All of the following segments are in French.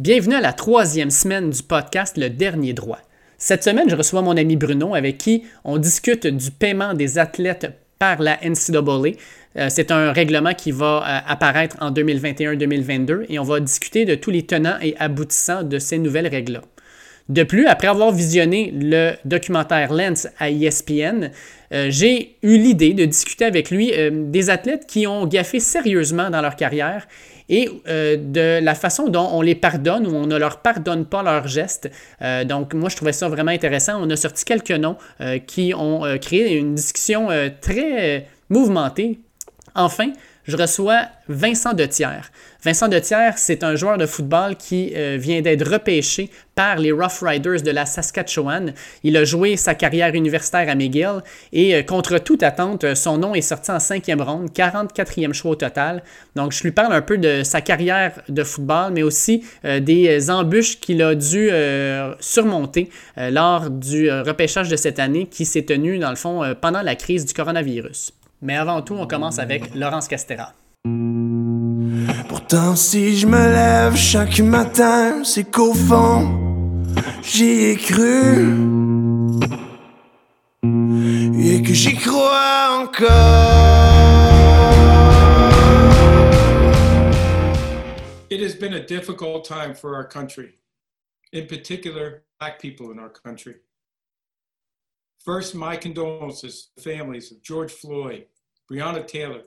Bienvenue à la troisième semaine du podcast Le Dernier Droit. Cette semaine, je reçois mon ami Bruno avec qui on discute du paiement des athlètes par la NCAA. Euh, c'est un règlement qui va euh, apparaître en 2021-2022 et on va discuter de tous les tenants et aboutissants de ces nouvelles règles-là. De plus, après avoir visionné le documentaire Lens à ESPN, euh, j'ai eu l'idée de discuter avec lui des athlètes qui ont gaffé sérieusement dans leur carrière et de la façon dont on les pardonne ou on ne leur pardonne pas leurs gestes. donc, moi, je trouvais ça vraiment intéressant. On a sorti quelques noms qui ont créé une discussion très mouvementée Enfin, je reçois Vincent Detière. Vincent Detière, c'est un joueur de football qui euh, vient d'être repêché par les Rough Riders de la Saskatchewan. Il a joué sa carrière universitaire à McGill et euh, contre toute attente, son nom est sorti en cinquième ronde, 44e choix au total. Donc je lui parle un peu de sa carrière de football, mais aussi euh, des embûches qu'il a dû surmonter lors du repêchage de cette année qui s'est tenu dans le fond pendant la crise du coronavirus. Mais avant tout, on commence avec Laurence Castera. Pourtant, si je me lève chaque matin, c'est qu'au fond, j'y ai cru. Et que j'y crois encore. It has been a difficult time for our country, in particular, black people in our country. First, my condolences to the families of George Floyd, Breonna Taylor,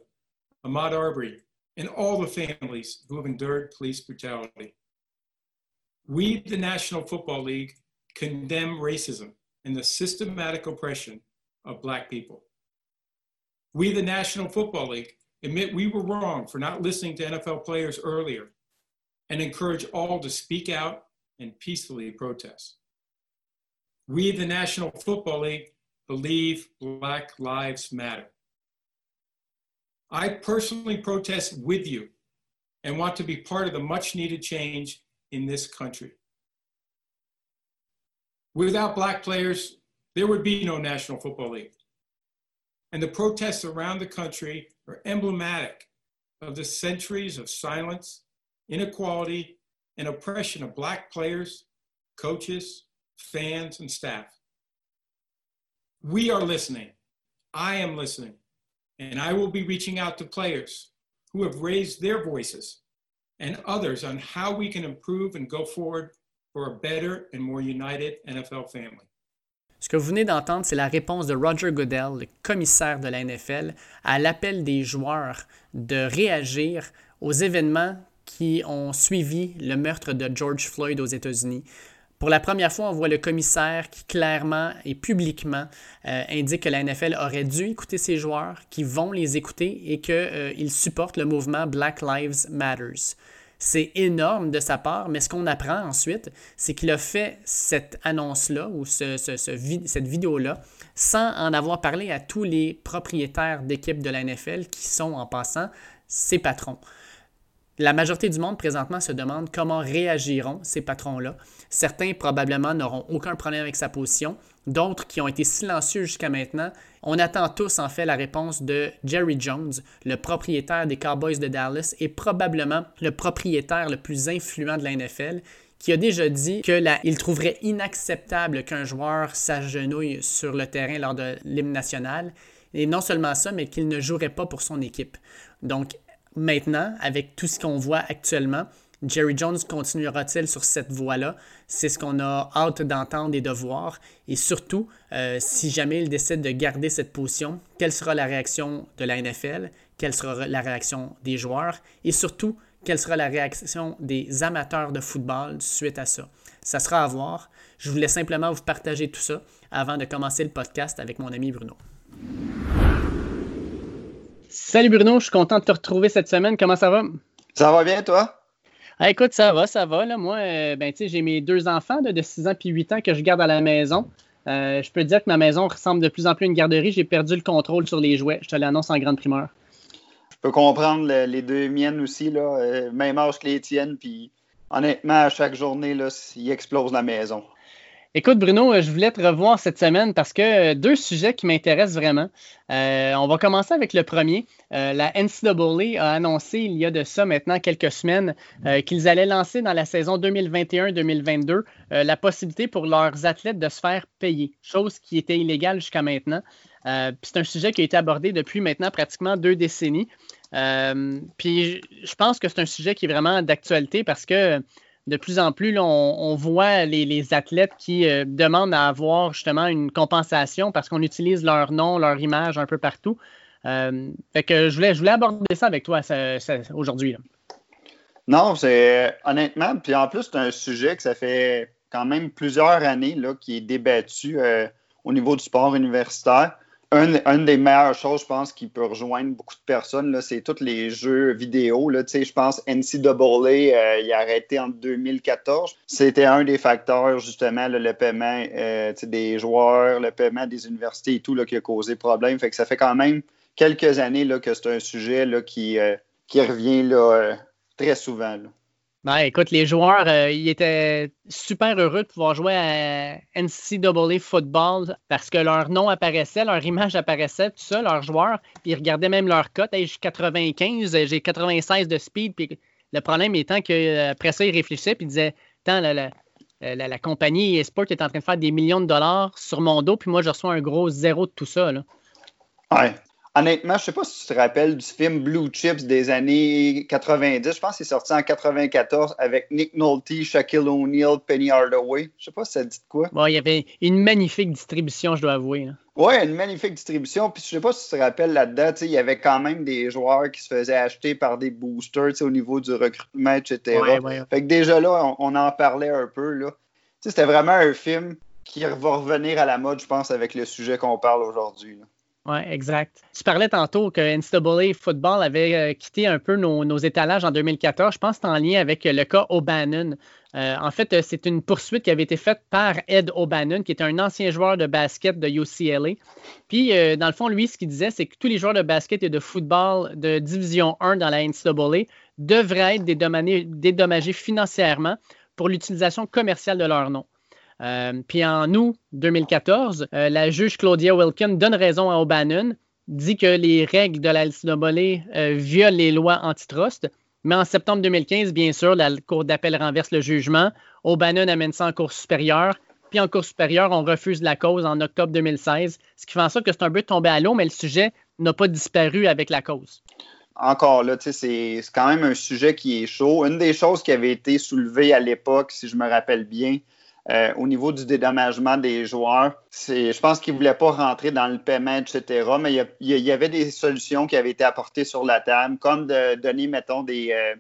Ahmaud Arbery, and all the families who have endured police brutality. We, the National Football League, condemn racism and the systematic oppression of Black people. We, the National Football League, admit we were wrong for not listening to NFL players earlier and encourage all to speak out and peacefully protest. We, the National Football League, believe Black Lives Matter. I personally protest with you and want to be part of the much needed change in this country. Without Black players, there would be no National Football League. And the protests around the country are emblematic of the centuries of silence, inequality, and oppression of Black players, coaches, fans, and staff. We are listening. I am listening. And I will be reaching out to players who have raised their voices and others on how we can improve and go forward for a better and more united NFL family. Ce que vous venez d'entendre, c'est la réponse de Roger Goodell, le commissaire de la NFL, à l'appel des joueurs de réagir aux événements qui ont suivi le meurtre de George Floyd aux États-Unis. Pour la première fois, on voit le commissaire qui clairement et publiquement euh, indique que la NFL aurait dû écouter ses joueurs, qui vont les écouter et qu'ils euh, supportent le mouvement Black Lives Matters. C'est énorme de sa part, mais ce qu'on apprend ensuite, c'est qu'il a fait cette annonce-là ou cette vidéo-là sans en avoir parlé à tous les propriétaires d'équipes de la NFL qui sont en passant ses patrons. La majorité du monde présentement se demande comment réagiront ces patrons-là. Certains probablement n'auront aucun problème avec sa position, d'autres qui ont été silencieux jusqu'à maintenant. On attend tous en fait la réponse de Jerry Jones, le propriétaire des Cowboys de Dallas et probablement le propriétaire le plus influent de la NFL, qui a déjà dit qu'il trouverait inacceptable qu'un joueur s'agenouille sur le terrain lors de l'hymne national. Et non seulement ça, mais qu'il ne jouerait pas pour son équipe. Donc, Maintenant, avec tout ce qu'on voit actuellement, Jerry Jones continuera-t-il sur cette voie-là? C'est ce qu'on a hâte d'entendre et de voir. Et surtout, euh, si jamais il décide de garder cette position, quelle sera la réaction de la NFL? Quelle sera la réaction des joueurs? Et surtout, quelle sera la réaction des amateurs de football suite à ça? Ça sera à voir. Je voulais simplement vous partager tout ça avant de commencer le podcast avec mon ami Bruno. Salut Bruno, je suis content de te retrouver cette semaine. Comment ça va? Ça va bien, toi? Ah, écoute, ça va, ça va. Là. Moi, euh, ben, j'ai mes deux enfants de 6 ans et 8 ans que je garde à la maison. Euh, je peux te dire que ma maison ressemble de plus en plus à une garderie. J'ai perdu le contrôle sur les jouets. Je te l'annonce en grande primeur. Je peux comprendre les deux miennes aussi, là, euh, même âge que les tiennes. Puis honnêtement, à chaque journée, là, ils explosent la maison. Écoute, Bruno, je voulais te revoir cette semaine parce que deux sujets qui m'intéressent vraiment. Euh, on va commencer avec le premier. Euh, la NCAA a annoncé il y a de ça maintenant quelques semaines euh, qu'ils allaient lancer dans la saison 2021-2022 la possibilité pour leurs athlètes de se faire payer, chose qui était illégale jusqu'à maintenant. c'est un sujet qui a été abordé depuis maintenant pratiquement deux décennies. puis je pense que c'est un sujet qui est vraiment d'actualité parce que de plus en plus, on, voit les, athlètes qui euh, demandent à avoir justement une compensation parce qu'on utilise leur nom, leur image un peu partout. Euh, fait que je voulais, aborder ça avec toi aujourd'hui. Non, c'est honnêtement, puis en plus, c'est un sujet que ça fait quand même plusieurs années là, qui est débattu euh, au niveau du sport universitaire une des meilleures choses, je pense, qui peut rejoindre beaucoup de personnes, c'est tous les jeux vidéo. Là, je pense NCAA, euh, a arrêté en 2014. C'était un des facteurs, justement, le paiement euh, des joueurs, le paiement des universités et tout là, qui a causé problème. Fait que ça fait quand même quelques années que c'est un sujet euh, qui revient là, très souvent. Ben, écoute, les joueurs, euh, ils étaient super heureux de pouvoir jouer à NCAA football parce que leur nom apparaissait, leur image apparaissait, tout ça, leurs joueurs. Ils regardaient même leur cote. j'ai 95, j'ai 96 de speed. Puis le problème étant qu'après ça, ils réfléchissaient puis ils disaient Tant, la, la, compagnie eSport est en train de faire des millions de dollars sur mon dos, puis moi, je reçois un gros zéro de tout ça. Là. Ouais. Honnêtement, je ne sais pas si tu te rappelles du film Blue Chips des années 90. Je pense que c'est sorti en 94 avec Nick Nolte, Shaquille O'Neal, Penny Hardaway. Je ne sais pas si ça dit quoi. Bon, il y avait une magnifique distribution, je dois avouer. Oui, une magnifique distribution. Puis je ne sais pas si tu te rappelles là-dedans, il y avait quand même des joueurs qui se faisaient acheter par des boosters au niveau du recrutement, etc. Fait que déjà là, on, en parlait un peu. Là. C'était vraiment un film qui va revenir à la mode, je pense, avec le sujet qu'on parle aujourd'hui. Oui, exact. Tu parlais tantôt que NCAA Football avait euh, quitté un peu nos, étalages en 2014. Je pense que c'est en lien avec le cas O'Bannon. Euh, en fait, euh, c'est une poursuite qui avait été faite par Ed O'Bannon, qui était un ancien joueur de basket de UCLA. Puis, dans le fond, lui, ce qu'il disait, c'est que tous les joueurs de basket et de football de Division 1 dans la NCAA devraient être dédommagés financièrement pour l'utilisation commerciale de leur nom. Euh, puis en août 2014, euh, la juge Claudia Wilkin donne raison à O'Bannon, dit que les règles de la LCAA euh, violent les lois antitrust. Mais en septembre 2015, bien sûr, la Cour d'appel renverse le jugement. O'Bannon amène ça en Cour supérieure. Puis en Cour supérieure, on refuse la cause en octobre 2016, ce qui fait en sorte que c'est un peu tombé à l'eau, mais le sujet n'a pas disparu avec la cause encore là, c'est quand même un sujet qui est chaud. Une des choses qui avait été soulevée à l'époque, si je me rappelle bien, euh, au niveau du dédommagement des joueurs, je pense qu'ils ne voulaient pas rentrer dans le paiement, etc. Mais il y, avait des solutions qui avaient été apportées sur la table, comme de donner, mettons, des, euh,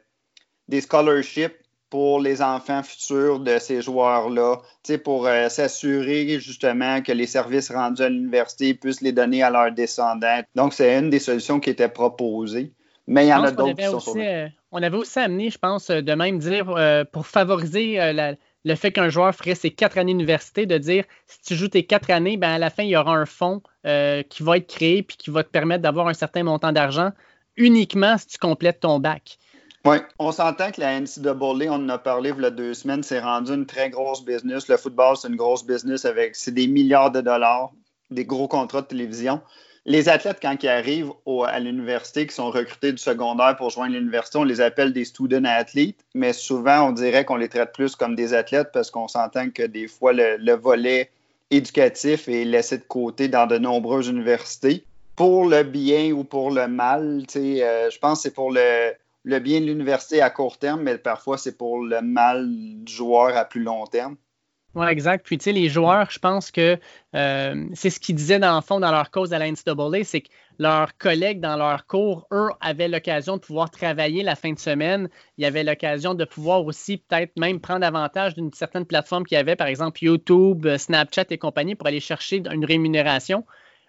des scholarships pour les enfants futurs de ces joueurs-là, pour euh, s'assurer justement que les services rendus à l'université puissent les donner à leurs descendants. Donc, c'est une des solutions qui était proposée. Mais il y en a d'autres qui sont On avait aussi amené, je pense, de même dire, pour favoriser la, le fait qu'un joueur ferait ses quatre années d'université, de dire si tu joues tes quatre années, ben à la fin, il y aura un fonds euh, qui va être créé puis qui va te permettre d'avoir un certain montant d'argent uniquement si tu complètes ton bac. Oui, on s'entend que la NCAA, on en a parlé il y a deux semaines, c'est rendu une très grosse business. Le football, c'est une grosse business avec c'est des milliards de dollars, des gros contrats de télévision les athlètes, quand ils arrivent à l'université, qui sont recrutés du secondaire pour joindre l'université, on les appelle des student athletes, mais souvent, on dirait qu'on les traite plus comme des athlètes parce qu'on s'entend que des fois, le, volet éducatif est laissé de côté dans de nombreuses universités. Pour le bien ou pour le mal, euh, je pense que c'est pour le bien de l'université à court terme, mais parfois c'est pour le mal du joueur à plus long terme. Oui, exact. Puis, tu sais, les joueurs, je pense que euh, c'est ce qu'ils disaient dans le fond dans leur cause à la NCAA, c'est que leurs collègues dans leur cours, eux, avaient l'occasion de pouvoir travailler la fin de semaine. Il y avait l'occasion de pouvoir aussi peut-être même prendre avantage d'une certaine plateforme qu'il y avait, par exemple YouTube, Snapchat et compagnie, pour aller chercher une rémunération.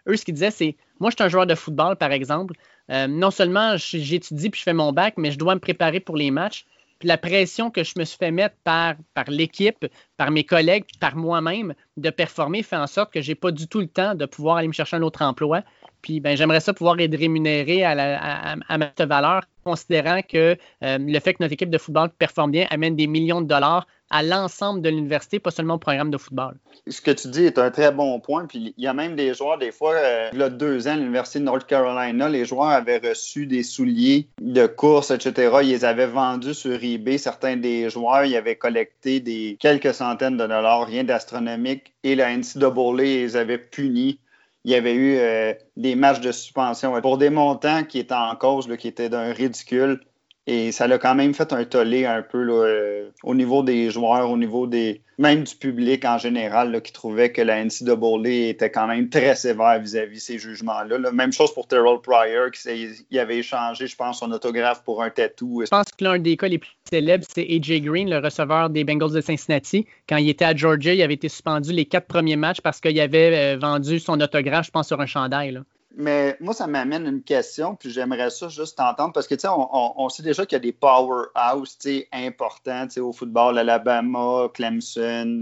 Eux, ce qu'ils disaient, c'est moi, je suis un joueur de football, par exemple. Euh, non seulement j'étudie puis je fais mon bac, mais je dois me préparer pour les matchs la pression que je me suis fait mettre par, l'équipe, par mes collègues, par moi-même de performer fait en sorte que je n'ai pas du tout le temps de pouvoir aller me chercher un autre emploi. Puis ben, j'aimerais ça pouvoir être rémunéré à, ma valeur, considérant que euh, le fait que notre équipe de football performe bien amène des millions de dollars à l'ensemble de l'université, pas seulement au programme de football. Ce que tu dis est un très bon point. Puis il y a même des joueurs, des fois, euh, il y a deux ans, à l'Université de North Carolina, les joueurs avaient reçu des souliers de course, etc. Ils les avaient vendus sur eBay. Certains des joueurs, ils avaient collecté des quelques centaines de dollars, rien d'astronomique. Et la NCAA les avait punis il y avait eu euh, des matchs de suspension pour des montants qui étaient en cause, qui étaient d'un ridicule. Et ça l'a quand même fait un tollé un peu euh, au niveau des joueurs, au niveau des même du public en général, qui trouvait que la NCAA était quand même très sévère vis-à-vis ces jugements-là. Même chose pour Terrell Pryor, qui avait échangé, je pense, son autographe pour un tatou. Je pense que l'un des cas les plus célèbres, c'est AJ Green, le receveur des Bengals de Cincinnati. Quand il était à Georgia, il avait été suspendu les quatre premiers matchs parce qu'il avait euh, vendu son autographe, je pense, sur un chandail. Mais moi, ça m'amène une question, puis j'aimerais ça juste t'entendre, parce que, tu sais, on, sait déjà qu'il y a des powerhouses, tu importants, tu sais, au football, Alabama, Clemson,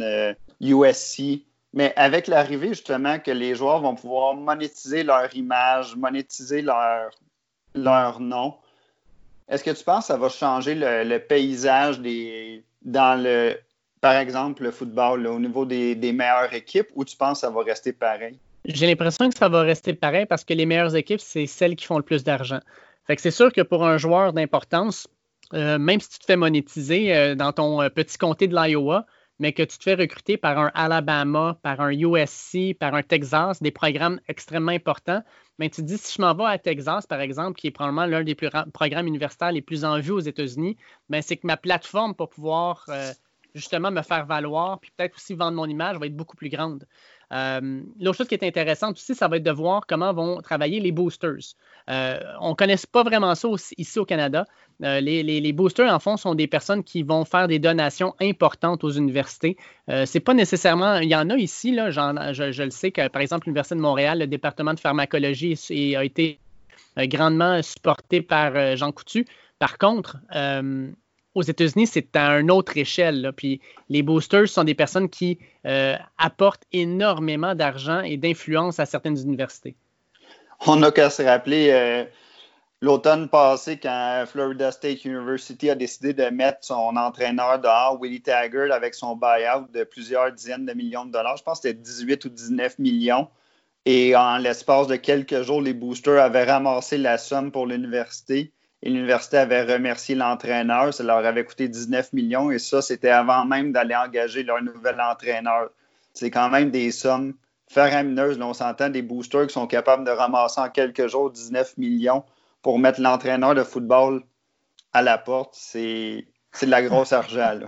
USC. Euh, Mais avec l'arrivée, justement, que les joueurs vont pouvoir monétiser leur image, monétiser leur, leur nom, est-ce que tu penses que ça va changer le, paysage des, dans le, par exemple, le football, au niveau des, des meilleures équipes, ou tu penses que ça va rester pareil? J'ai l'impression que ça va rester pareil parce que les meilleures équipes, c'est celles qui font le plus d'argent. Fait que c'est sûr que pour un joueur d'importance, euh, même si tu te fais monétiser euh, dans ton euh, petit comté de l'Iowa, mais que tu te fais recruter par un Alabama, par un USC, par un Texas, des programmes extrêmement importants, mais tu te dis, si je m'en vais à Texas, par exemple, qui est probablement l'un des plus programmes universitaires les plus en vue aux États-Unis, ben, c'est que ma plateforme pour pouvoir justement me faire valoir, puis peut-être aussi vendre mon image, va être beaucoup plus grande. Euh, l'autre chose qui est intéressante aussi, ça va être de voir comment vont travailler les boosters. Euh, on ne connaît pas vraiment ça ici au Canada. Euh, les, boosters, en fond, sont des personnes qui vont faire des donations importantes aux universités. c'est pas nécessairement. Il y en a ici, là, je, je, le sais que, par exemple, l'Université de Montréal, le département de pharmacologie a été grandement supporté par Jean Coutu. Par contre, aux États-Unis, c'est à une autre échelle. Puis les boosters sont des personnes qui euh, apportent énormément d'argent et d'influence à certaines universités. On n'a qu'à se rappeler euh, l'automne passé quand Florida State University a décidé de mettre son entraîneur dehors, Willie Taggart, avec son buyout de plusieurs dizaines de millions de dollars. Je pense que c'était 18 ou 19 millions. Et en l'espace de quelques jours, les boosters avaient ramassé la somme pour l'université et l'université avait remercié l'entraîneur. Ça leur avait coûté 19 millions et ça, c'était avant même d'aller engager leur nouvel entraîneur. C'est quand même des sommes faramineuses. on s'entend des boosters qui sont capables de ramasser en quelques jours 19 millions pour mettre l'entraîneur de football à la porte. C'est de la grosse argent.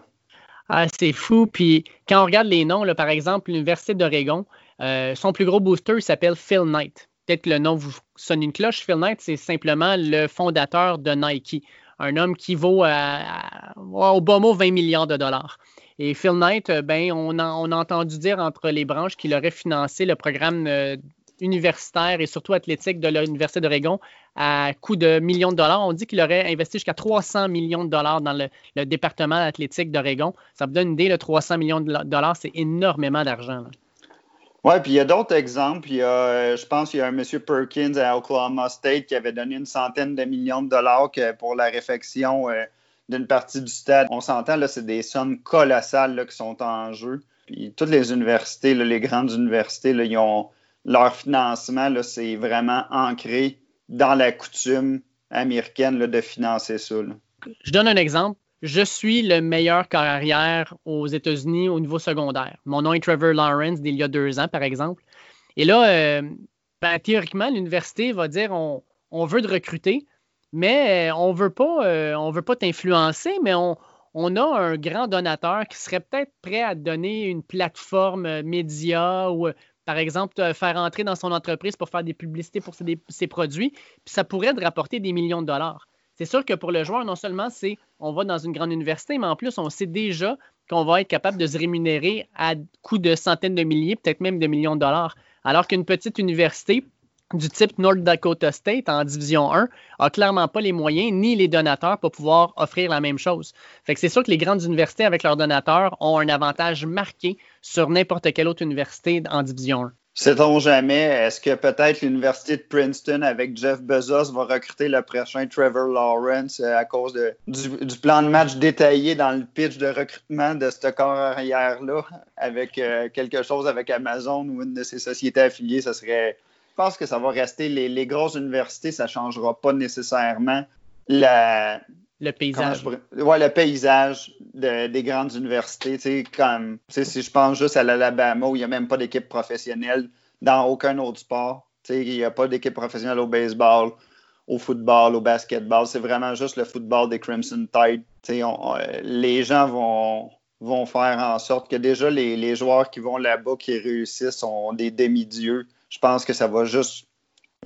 Ah, c'est fou. Puis quand on regarde les noms, par exemple, l'Université d'Oregon, euh, son plus gros booster s'appelle Phil Knight peut-être que le nom vous sonne une cloche. Phil Knight, c'est simplement le fondateur de Nike, un homme qui vaut au bas mot 20 millions de dollars. Et Phil Knight, euh, ben, on a, entendu dire entre les branches qu'il aurait financé le programme euh, universitaire et surtout athlétique de l'Université d'Oregon à coût de millions de dollars. On dit qu'il aurait investi jusqu'à 300 millions de dollars dans le, département athlétique d'Oregon. Ça vous donne une idée, le 300 millions de dollars, c'est énormément d'argent. Oui, puis il y a d'autres exemples. Il y a, euh, je pense qu'il y a un monsieur Perkins à Oklahoma State qui avait donné une centaine de millions de dollars pour la réfection euh, d'une partie du stade. On s'entend, là, c'est des sommes colossales qui sont en jeu. Puis toutes les universités, les grandes universités, là, ils ont, leur financement, c'est vraiment ancré dans la coutume américaine de financer ça. Je donne un exemple je suis le meilleur carrière aux États-Unis au niveau secondaire. Mon nom est Trevor Lawrence d'il y a deux ans, par exemple. Et là, euh, ben, théoriquement, l'université va dire on, veut te recruter, mais euh, on veut pas, euh, on veut pas t'influencer, mais on, on, a un grand donateur qui serait peut-être prêt à te donner une plateforme média ou par exemple, te faire entrer dans son entreprise pour faire des publicités pour ses, ses produits, puis ça pourrait te rapporter des millions de dollars c'est sûr que pour le joueur, non seulement c'est on va dans une grande université, mais en plus, on sait déjà qu'on va être capable de se rémunérer à coût de centaines de milliers, peut-être même de millions de dollars. Alors qu'une petite université du type North Dakota State en Division 1 a clairement pas les moyens ni les donateurs pour pouvoir offrir la même chose. C'est sûr que les grandes universités avec leurs donateurs ont un avantage marqué sur n'importe quelle autre université en Division 1. Sait-on jamais, est-ce que peut-être l'Université de Princeton avec Jeff Bezos va recruter le prochain Trevor Lawrence euh, à cause du, plan de match détaillé dans le pitch de recrutement de ce corps arrière-là? Avec euh, quelque chose avec Amazon ou une de ses sociétés affiliées? Ça serait. Je pense que ça va rester. Les, les grosses universités, ça ne changera pas nécessairement la, le paysage. Oui, le paysage des grandes universités. Comme, si je pense juste à l'Alabama où il n'y a même pas d'équipe professionnelle dans aucun autre sport. Il n'y a pas d'équipe professionnelle au baseball, au football, au basketball. C'est vraiment juste le football des Crimson Tide. les gens vont, vont faire en sorte que déjà les, les joueurs qui vont là-bas, qui réussissent, sont des demi-dieux. Je pense que ça va juste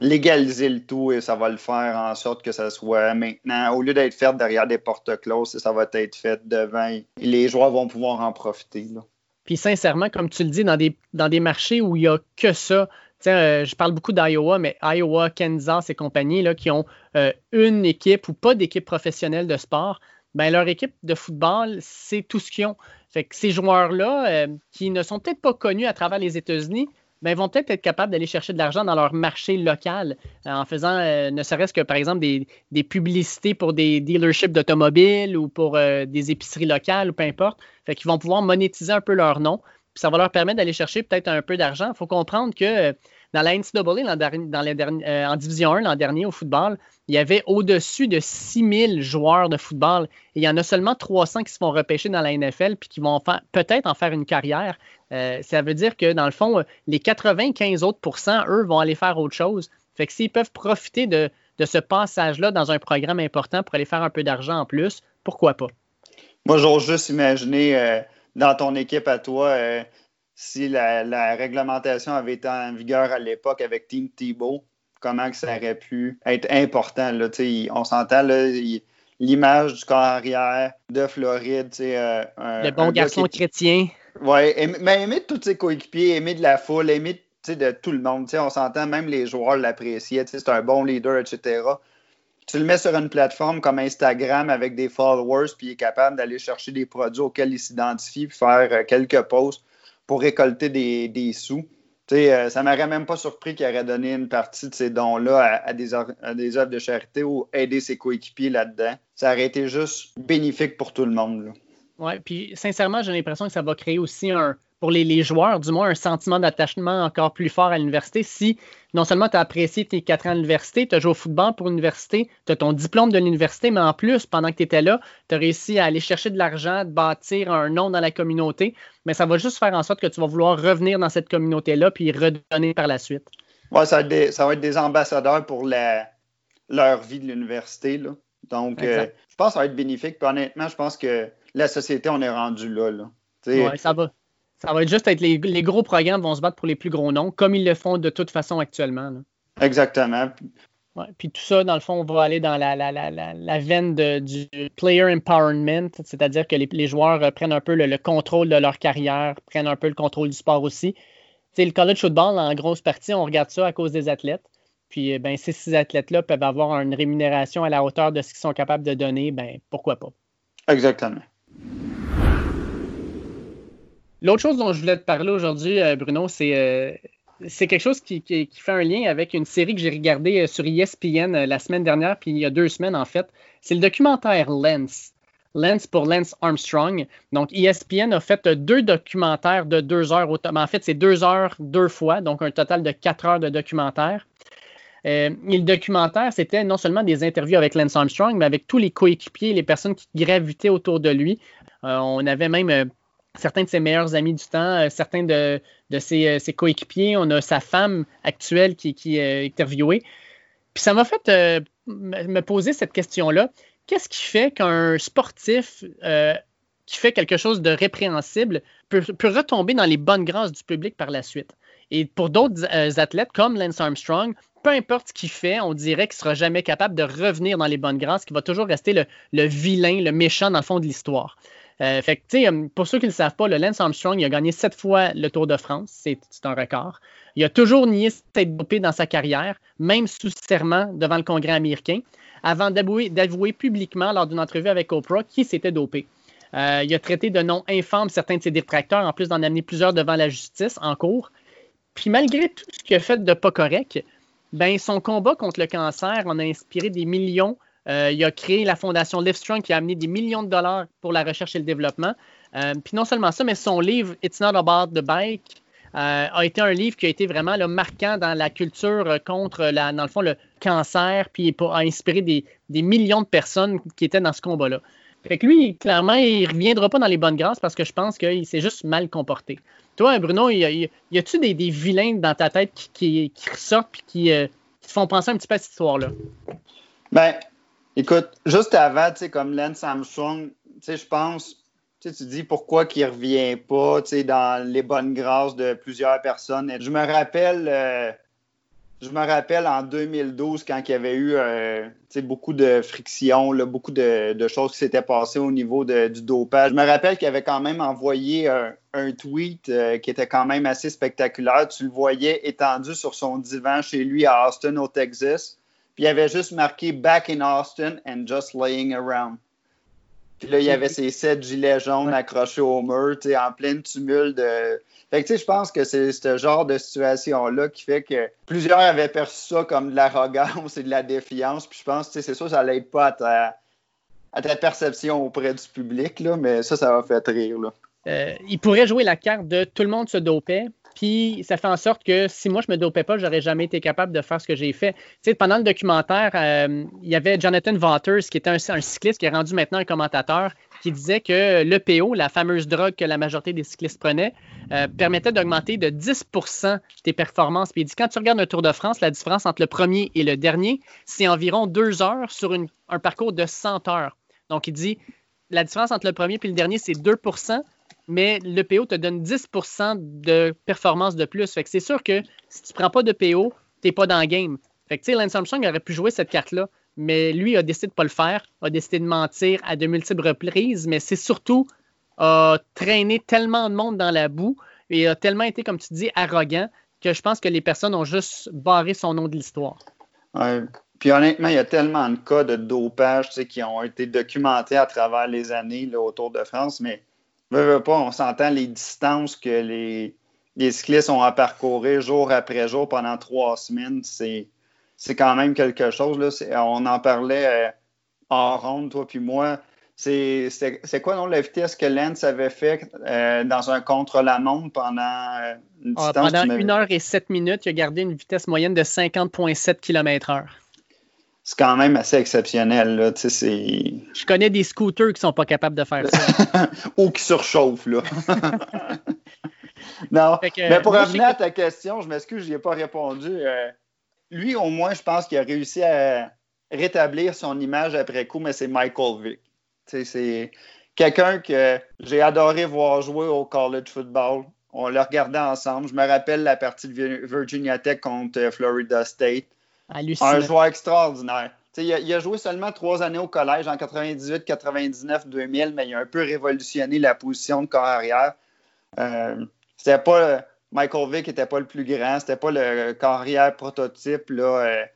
légaliser le tout et ça va le faire en sorte que ça soit maintenant, au lieu d'être fait derrière des portes closes, ça va être fait devant et les joueurs vont pouvoir en profiter. Puis sincèrement, comme tu le dis, dans des, dans des marchés où il n'y a que ça, euh, je parle beaucoup d'Iowa, mais Iowa, Kansas et compagnie là, qui ont euh, une équipe ou pas d'équipe professionnelle de sport, ben, leur équipe de football, c'est tout ce qu'ils ont. Fait que ces joueurs-là, euh, qui ne sont peut-être pas connus à travers les États-Unis, ben, vont peut-être être capables d'aller chercher de l'argent dans leur marché local euh, en faisant euh, ne serait-ce que, par exemple, des, publicités pour des dealerships d'automobiles ou pour euh, des épiceries locales ou peu importe. Fait qu'ils vont pouvoir monétiser un peu leur nom. Puis ça va leur permettre d'aller chercher peut-être un peu d'argent. Il faut comprendre que dans la NCAA, dans en Division 1 l'an dernier au football, il y avait au-dessus de 6000 joueurs de football. Et il y en a seulement 300 qui se font repêcher dans la NFL puis qui vont peut-être en faire une carrière. Euh, ça veut dire que, dans le fond, les 95 autres eux, vont aller faire autre chose. Fait que s'ils peuvent profiter de, ce passage-là dans un programme important pour aller faire un peu d'argent en plus, pourquoi pas? Moi, j'ose juste imaginer euh, dans ton équipe à toi, euh, si la, réglementation avait été en vigueur à l'époque avec Team Thibault, comment que ça aurait pu être important. Là, on s'entend, l'image du corps arrière de Floride. le bon garçon chrétien. Oui, mais aimer de tous ses coéquipiers, aimer de la foule, aimer de tout le monde. On s'entend, même les joueurs l'appréciaient. C'est un bon leader, etc. Tu le mets sur une plateforme comme Instagram avec des followers, puis il est capable d'aller chercher des produits auxquels il s'identifie, puis faire euh, quelques posts pour récolter des, des sous. Euh, ça ne m'aurait même pas surpris qu'il aurait donné une partie de ces dons-là à, des, à des œuvres de charité ou aider ses coéquipiers là-dedans. Ça aurait été juste bénéfique pour tout le monde. Oui, puis sincèrement, j'ai l'impression que ça va créer aussi un, pour les, joueurs, du moins, un sentiment d'attachement encore plus fort à l'université. Si non seulement tu as apprécié tes quatre ans à l'université, tu as joué au football pour l'université, tu as ton diplôme de l'université, mais en plus, pendant que tu étais là, tu as réussi à aller chercher de l'argent, de bâtir un nom dans la communauté, mais ça va juste faire en sorte que tu vas vouloir revenir dans cette communauté-là puis redonner par la suite. Oui, ça, ça, va être des ambassadeurs pour la, leur vie de l'université. Donc, euh, je pense que ça va être bénéfique. Puis honnêtement, je pense que la société, on est rendu là. là. Oui, ça va. Ça va juste être les, gros programmes vont se battre pour les plus gros noms, comme ils le font de toute façon actuellement. Exactement. Ouais, puis tout ça, dans le fond, on va aller dans la, la, veine du player empowerment, c'est-à-dire que les, joueurs euh, prennent un peu le, contrôle de leur carrière, prennent un peu le contrôle du sport aussi. C'est le college football, en grosse partie, on regarde ça à cause des athlètes. Puis euh, ben, si ces athlètes-là peuvent avoir une rémunération à la hauteur de ce qu'ils sont capables de donner, ben pourquoi pas. Exactement. L'autre chose dont je voulais te parler aujourd'hui, euh, Bruno, euh, c'est quelque chose qui, fait un lien avec une série que j'ai regardée euh, sur ESPN la semaine dernière, puis il y a deux semaines en fait. C'est le documentaire Lens. Lens pour Lance Armstrong. Donc, ESPN a fait deux documentaires de deux heures. En fait, c'est deux heures deux fois, donc un total de quatre heures de documentaire. le documentaire, c'était non seulement des interviews avec Lance Armstrong, mais avec tous les coéquipiers, les personnes qui gravitaient autour de lui. on avait même certains de ses meilleurs amis du temps, euh, certains de, euh, ses, coéquipiers. On a sa femme actuelle qui, est interviewée. Puis ça m'a fait euh, me poser cette question-là. Qu'est-ce qui fait qu'un sportif qui fait quelque chose de répréhensible peut, retomber dans les bonnes grâces du public par la suite? Et pour d'autres athlètes comme Lance Armstrong, peu importe ce qu'il fait, on dirait qu'il ne sera jamais capable de revenir dans les bonnes grâces, qu'il va toujours rester le, vilain, le méchant dans le fond de l'histoire. Euh, euh, pour ceux qui ne le savent pas, le Lance Armstrong, a gagné sept fois le Tour de France. C'est un record. Il a toujours nié s'être dopé dans sa carrière, même sous serment devant le Congrès américain, avant d'avouer publiquement lors d'une entrevue avec Oprah qu'il s'était dopé. Euh, il a traité de nom infâme certains de ses détracteurs, en plus d'en amener plusieurs devant la justice en cours. Puis malgré tout ce qu'il a fait de pas correct, ben, son combat contre le cancer en a inspiré des millions. Euh, il a créé la fondation Livestrong qui a amené des millions de dollars pour la recherche et le développement. Euh, puis non seulement ça, mais son livre It's Not About the Bike euh, a été un livre qui a été vraiment marquant dans la culture contre, dans le fond, le cancer, puis a inspiré des, millions de personnes qui étaient dans ce combat-là. Fait que lui, clairement, il ne reviendra pas dans les bonnes grâces parce que je pense qu'il s'est juste mal comporté. Toi, Bruno, y, a-tu des, vilains dans ta tête qui, ressortent et qui, qui, te font penser un petit peu à cette histoire-là? Ben, écoute, juste avant, tu sais, comme Lance Armstrong, tu sais, je pense, tu, sais, tu dis pourquoi qu'il ne revient pas tu sais, dans les bonnes grâces de plusieurs personnes. Je me rappelle, euh, je me rappelle en 2012 quand il y avait eu euh, beaucoup de frictions, beaucoup de, choses qui s'étaient passées au niveau du dopage. Je me rappelle qu'il avait quand même envoyé un, tweet euh, qui était quand même assez spectaculaire. Tu le voyais étendu sur son divan chez lui à Austin, au Texas. Puis il avait juste marqué Back in Austin and just laying around. Puis là, il y avait ces sept gilets jaunes accrochés au mur, en plein tumulte de. Fait que, tu sais, je pense que c'est ce genre de situation-là qui fait que plusieurs avaient perçu ça comme de l'arrogance et de la défiance. Puis je pense, tu sais, c'est sûr, ça l'aide pas à ta, à ta perception auprès du public, là, mais ça, ça va faire rire, là. Euh, il pourrait jouer la carte de tout le monde se dopait, puis ça fait en sorte que si moi je me dopais pas, j'aurais jamais été capable de faire ce que j'ai fait. Tu sais, pendant le documentaire, euh, il y avait Jonathan Waters, qui était un, cycliste qui est rendu maintenant un commentateur, qui disait que l'EPO, la fameuse drogue que la majorité des cyclistes prenaient, euh, permettait d'augmenter de 10% tes performances. Puis il dit quand tu regardes un Tour de France, la différence entre le premier et le dernier, c'est environ deux heures sur un parcours de 100 heures. Donc il dit la différence entre le premier et le dernier, c'est 2 mais le PO te donne 10% de performance de plus. Fait que c'est sûr que si tu prends pas de PO, tu n'es pas dans le game. Fait que, tu sais, Lance Armstrong aurait pu jouer cette carte-là, mais lui a décidé de pas le faire, a décidé de mentir à de multiples reprises, mais c'est surtout a traîné tellement de monde dans la boue et a tellement été, comme tu dis, arrogant que je pense que les personnes ont juste barré son nom de l'histoire. Puis honnêtement, il y a tellement de cas de dopage qui ont été documentés à travers les années autour de France, mais pas, on s'entend les distances que les, les, cyclistes ont à parcourir jour après jour pendant trois semaines. C'est, c'est quand même quelque chose. Là. On en parlait euh, en ronde, toi puis moi. C'est, quoi non, la vitesse que Lance avait fait euh, dans un contre-la-montre pendant euh, une ah, distance? pendant une heure et sept minutes, il a gardé une vitesse moyenne de 50,7 km/h c'est quand même assez exceptionnel. Là. Je connais des scooters qui sont pas capables de faire ça. Ou qui surchauffent. Là. non, mais pour revenir à ta question, je m'excuse, je n'y ai pas répondu. Euh, lui, au moins, je pense qu'il a réussi à rétablir son image après coup, mais c'est Michael Vick. C'est quelqu'un que j'ai adoré voir jouer au college football. On le regardait ensemble. Je me rappelle la partie de Virginia Tech contre Florida State. Un joueur extraordinaire. Il a, il a, joué seulement trois années au collège, en 98, 99, 2000, mais il a un peu révolutionné la position de corps arrière. Euh, c'était pas Michael Vick n'était pas le plus grand, c'était pas le carrière prototype là,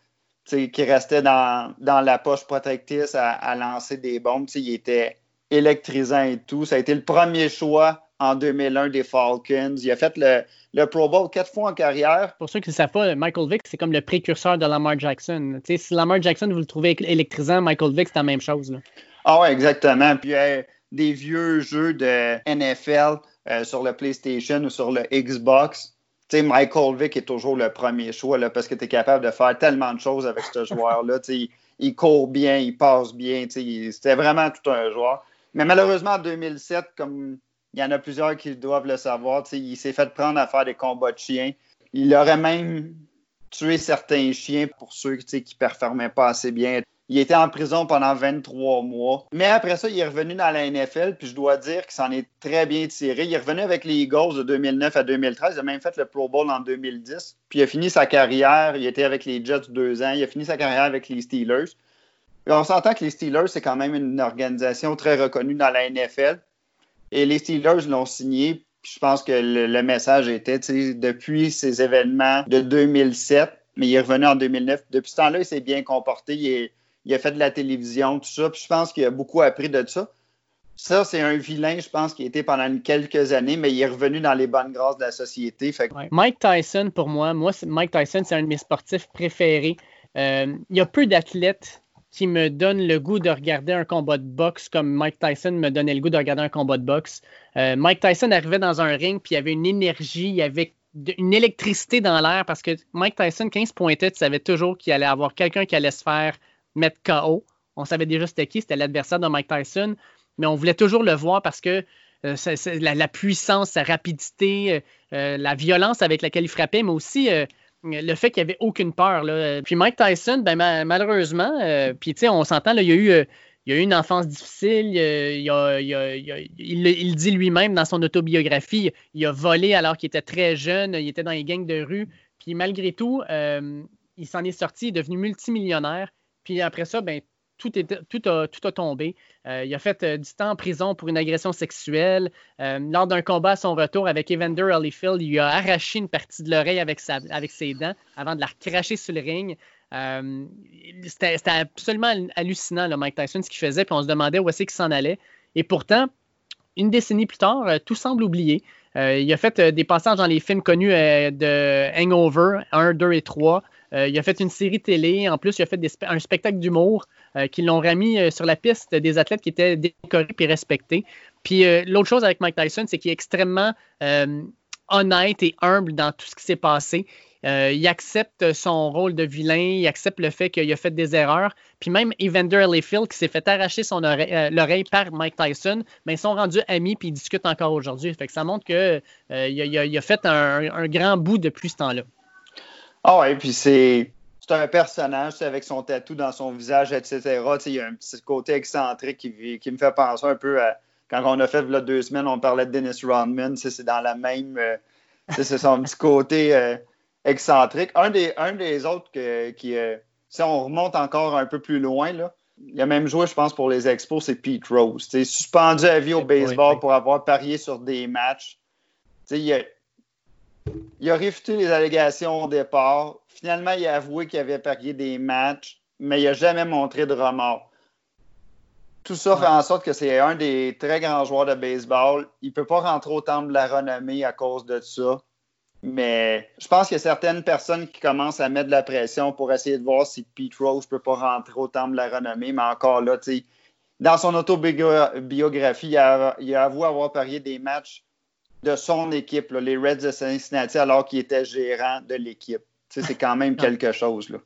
euh, qui restait dans, dans, la poche protectrice à, à lancer des bombes. Il était électrisant et tout. Ça a été le premier choix en 2001 des Falcons. Il a fait le, le Pro Bowl quatre fois en carrière. Pour ceux qui ne savent pas, Michael Vick, c'est comme le précurseur de Lamar Jackson. si Lamar Jackson, vous le trouvez électrisant, Michael Vick, c'est la même chose. Ah ouais, exactement. Puis a des vieux jeux de NFL euh, sur le PlayStation ou sur le Xbox. Michael Vick est toujours le premier choix là, parce que tu es capable de faire tellement de choses avec ce joueur-là. il, il court bien, il passe bien. C'était vraiment tout un joueur. Mais malheureusement, en 2007, comme il y en a plusieurs qui doivent le savoir. il s'est fait prendre à faire des combats de chiens. Il aurait même tué certains chiens pour ceux qui ne performaient pas assez bien. Il était en prison pendant 23 mois. Mais après ça, il est revenu dans la NFL, puis je dois dire qu'il s'en est très bien tiré. Il est revenu avec les Eagles de 2009 à 2013. Il a même fait le Pro Bowl en 2010. Puis il a fini sa carrière. Il était avec les Jets deux ans. Il a fini sa carrière avec les Steelers. on s'entend que les Steelers, c'est quand même une organisation très reconnue dans la NFL. Et les Steelers l'ont signé. je pense que le, message était, depuis ces événements de 2007, mais il est revenu en 2009. Depuis ce temps-là, il s'est bien comporté. Il, a fait de la télévision, tout ça. Puis je pense qu'il a beaucoup appris de ça. Ça, c'est un vilain, je pense, qui a été pendant quelques années, mais il est revenu dans les bonnes grâces de la société. Mike Tyson, pour moi, moi, Mike Tyson, c'est un de mes sportifs préférés. Euh, il y a peu d'athlètes qui me donnent le goût de regarder un combat de boxe comme Mike Tyson me donnait le goût de regarder un combat de boxe. Euh, Mike Tyson arrivait dans un ring, puis il y avait une énergie, il y avait une électricité dans l'air parce que Mike Tyson, 15 pointait, tu savais toujours qu'il allait avoir quelqu'un qui allait se faire mettre KO. On savait déjà c'était qui, c'était l'adversaire de Mike Tyson, mais on voulait toujours le voir parce que euh, la, puissance, sa rapidité, euh, la violence avec laquelle il frappait, mais aussi le fait qu'il n'y avait aucune peur. Puis Mike Tyson, ben, malheureusement, puis on s'entend, il y a eu il a eu une enfance difficile. Il, il, dit lui-même dans son autobiographie, il a volé alors qu'il était très jeune, il était dans les gangs de rue. Puis malgré tout, euh, il s'en est sorti, il est devenu multimillionnaire. Puis après ça, ben, tout, tout, a, tout a tombé. Euh, il a fait euh, du temps en prison pour une agression sexuelle. lors d'un combat à son retour avec Evander Holyfield, il a arraché une partie de l'oreille avec, avec ses dents avant de la recracher sur le ring. Euh, c'était absolument hallucinant, le Mike Tyson, ce qu'il faisait, puis on se demandait où est-ce qu'il s'en allait. Et pourtant, une décennie plus tard, euh, tout semble oublié. Euh, il a fait des passages dans les films connus de Hangover 1, 2 et 3. Il a fait une série télé. En plus, il a fait un spectacle d'humour qui l'ont remis sur la piste des athlètes qui étaient décorés et respectés. Puis l'autre chose avec Mike Tyson, c'est qu'il est extrêmement honnête et humble dans tout ce qui s'est passé. Euh, il accepte son rôle de vilain, il accepte le fait qu'il a fait des erreurs. Puis même Evander Layfield, qui s'est fait arracher son euh, l'oreille par Mike Tyson, mais ils sont rendus amis puis ils discutent encore aujourd'hui. Ça montre qu'il euh, a, fait un, grand bout depuis ce temps-là. Ah ouais, puis c'est. un personnage avec son tatou dans son visage, etc. il y a un petit côté excentrique qui, qui, me fait penser un peu à quand on a fait là, deux semaines, on parlait de Dennis Rodman. C'est dans la même. c'est son petit côté excentrique. Un des, un des autres qui, euh, si on remonte encore un peu plus loin, là, il a même joué, je pense, pour les Expos, c'est Pete Rose. Suspendu à vie au baseball pour avoir parié sur des matchs. Il a, il a réfuté les allégations au départ. Finalement, il a avoué qu'il avait parié des matchs, mais il n'a jamais montré de remords. Tout ça fait en sorte que c'est un des très grands joueurs de baseball. Il ne peut pas rentrer au temple de la renommée à cause de ça. Mais je pense qu'il y a certaines personnes qui commencent à mettre de la pression pour essayer de voir si Pete Rose ne peut pas rentrer au temple de la renommée. Mais encore là, dans son autobiographie, il a, il a avoué avoir parié des matchs de son équipe, les Reds de Cincinnati, alors qu'il était gérant de l'équipe. C'est quand même ah. quelque chose. Là.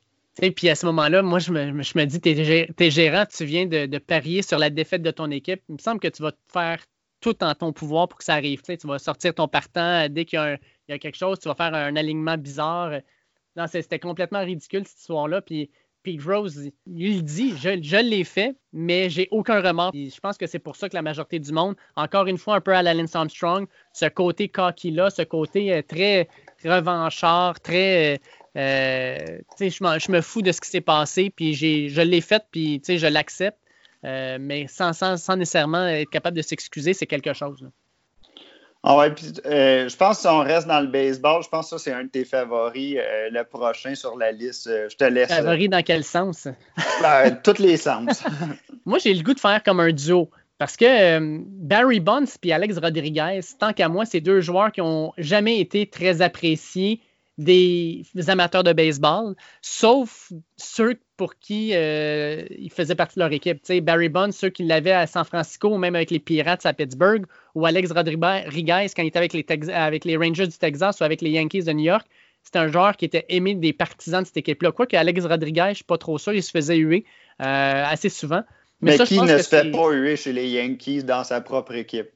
Puis à ce moment-là, moi, je me, je me dis, tu es, gérant, tu viens de, de, parier sur la défaite de ton équipe. Il me semble que tu vas te faire tout en ton pouvoir pour que ça arrive. Tu, vas sortir ton partant dès qu'il y, a quelque chose, tu vas faire un alignement bizarre. Non, c'était complètement ridicule cette histoire-là. Puis Pete il dit je, l'ai fait, mais j'ai aucun remords. je pense que c'est pour ça que la majorité du monde, encore une fois, un peu à la Armstrong, ce côté cocky-là, ce côté euh, très revanchard, très. Euh, euh, je, me fous de ce qui s'est passé, puis je l'ai fait, puis je l'accepte. Mais sans, nécessairement être capable de s'excuser, c'est quelque chose. Ah ouais, puis euh, je pense que si on reste dans le baseball, je pense que ça, c'est un de tes favoris, euh, le prochain sur la liste. je te laisse. Favori dans quel sens? Ben, tous les sens. moi, j'ai le goût de faire comme un duo. Parce que Barry Bonds et Alex Rodriguez, tant qu'à moi, c'est deux joueurs qui n'ont jamais été très appréciés des amateurs de baseball, sauf ceux pour qui euh, il faisait partie de leur équipe. Barry Bonds, ceux qui l'avaient à San Francisco, ou même avec les Pirates à Pittsburgh, ou Alex Rodriguez quand il était avec les, avec les Rangers du Texas ou avec les Yankees de New York. C'était un joueur qui était aimé des partisans de cette équipe-là. Quoique Alex Rodriguez, je ne suis pas trop sûr, il se faisait huer euh, assez souvent. Mais, qui ne se fait pas huer chez les Yankees dans sa propre équipe?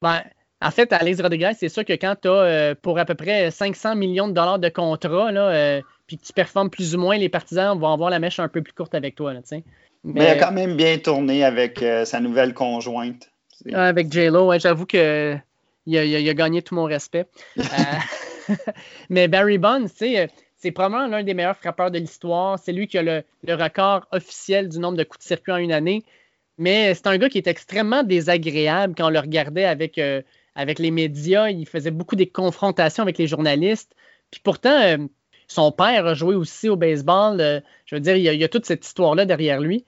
Ben, en fait, Alex Rodriguez, c'est sûr que quand tu as euh, pour à peu près 500 millions de dollars de contrat, là, euh, puis que tu performes plus ou moins, les partisans vont avoir la mèche un peu plus courte avec toi. Là, Mais, il a quand même bien tourné avec euh, sa nouvelle conjointe. Avec J-Lo, ouais, j'avoue que il a, gagné tout mon respect. mais Barry Bonds, c'est probablement l'un des meilleurs frappeurs de l'histoire. C'est lui qui a le, le, record officiel du nombre de coups de circuit en une année. Mais c'est un gars qui est extrêmement désagréable quand on le regardait avec avec les médias, il faisait beaucoup des confrontations avec les journalistes. Puis pourtant, euh, son père a joué aussi au baseball. Euh, je veux dire, il y, a, toute cette histoire-là derrière lui.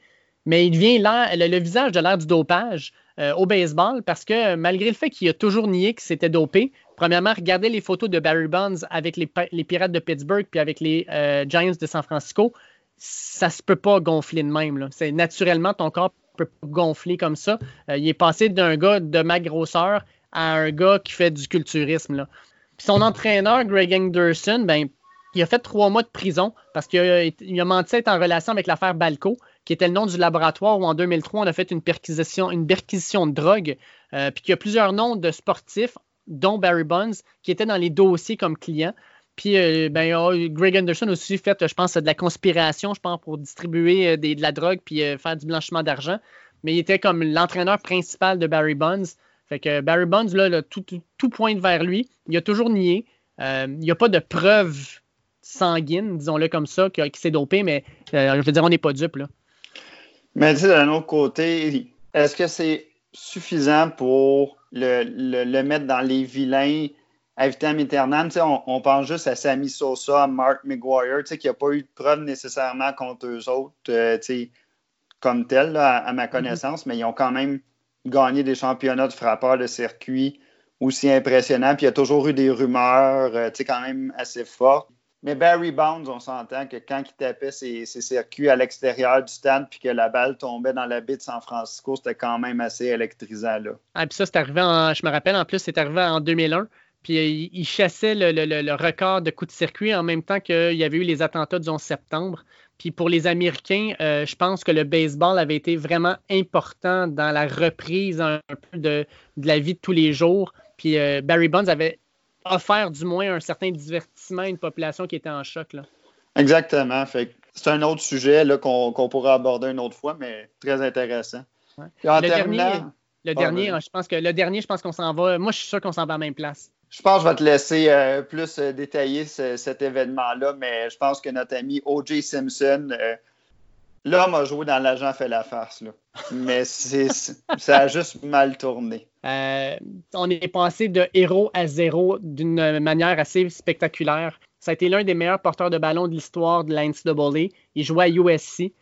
Mais il devient le, le visage de l'ère du dopage. au baseball parce que malgré le fait qu'il a toujours nié que c'était dopé, premièrement, regardez les photos de Barry Bonds avec les, Pirates de Pittsburgh puis avec les Giants de San Francisco, ça se peut pas gonfler de même. C'est naturellement ton corps peut gonfler comme ça. il est passé d'un gars de ma grosseur à un gars qui fait du culturisme. son entraîneur, Greg Anderson, ben, il a fait trois mois de prison parce qu'il a, menti être en relation avec l'affaire Balco, qui était le nom du laboratoire où en 2003, on a fait une perquisition, une perquisition de drogue, euh, puis qu'il y a plusieurs noms de sportifs, dont Barry Bonds, qui étaient dans les dossiers comme clients. Puis euh, ben, Greg Anderson a aussi fait, je pense, de la conspiration, je pense, pour distribuer euh, de la drogue puis faire du blanchiment d'argent. Mais il était comme l'entraîneur principal de Barry Bonds. Fait que Barry Bonds, là, tout, pointe vers lui. Il a toujours nié. il n'y a pas de preuves sanguine, disons-le comme ça, qui, s'est dopé, mais euh, je veux dire, on n'est pas dupe. Là. Mais d'un autre côté, est-ce que c'est suffisant pour le, mettre dans les vilains à vitam aeternam? On, on pense juste à Sammy Sosa, à Mark McGuire, qui n'a pas eu de preuve nécessairement contre eux autres, euh, comme tel, à, ma mm-hmm. connaissance, mais ils ont quand même gagné des championnats de frappeurs de circuit aussi impressionnants. Puis il y a toujours eu des rumeurs, euh, quand même assez fortes. Mais Barry Bonds, on s'entend que quand il tapait ses, circuits à l'extérieur du stade puis que la balle tombait dans la baie de San Francisco, c'était quand même assez électrisant. Là. Ah, puis ça, c'est arrivé en, je me rappelle, en plus, c'est arrivé en 2001. Puis euh, il, chassait le, record de coups de circuit en même temps qu'il y avait eu les attentats du 11 septembre. Puis pour les Américains, euh, je pense que le baseball avait été vraiment important dans la reprise un, peu de, la vie de tous les jours. Puis euh, Barry Bonds avait offert du moins un certain divertissement à une population qui était en choc. Là. Exactement. c'est un autre sujet qu'on, pourra aborder une autre fois, mais très intéressant. le dernier, le ah, dernier je pense que le dernier, je pense qu'on s'en va. Moi, je suis sûr qu'on s'en va à la même place. Je pense que je vais te laisser euh, plus euh, détailler cet événement-là, mais je pense que notre ami O.J. Simpson, euh, l'homme a joué dans l'agent fait la farce. Mais ça a juste mal tourné. Euh, on est passé de héros à zéro d'une manière assez spectaculaire. Ça a été l'un des meilleurs porteurs de ballon de l'histoire de la NCAA. Il jouait à USC.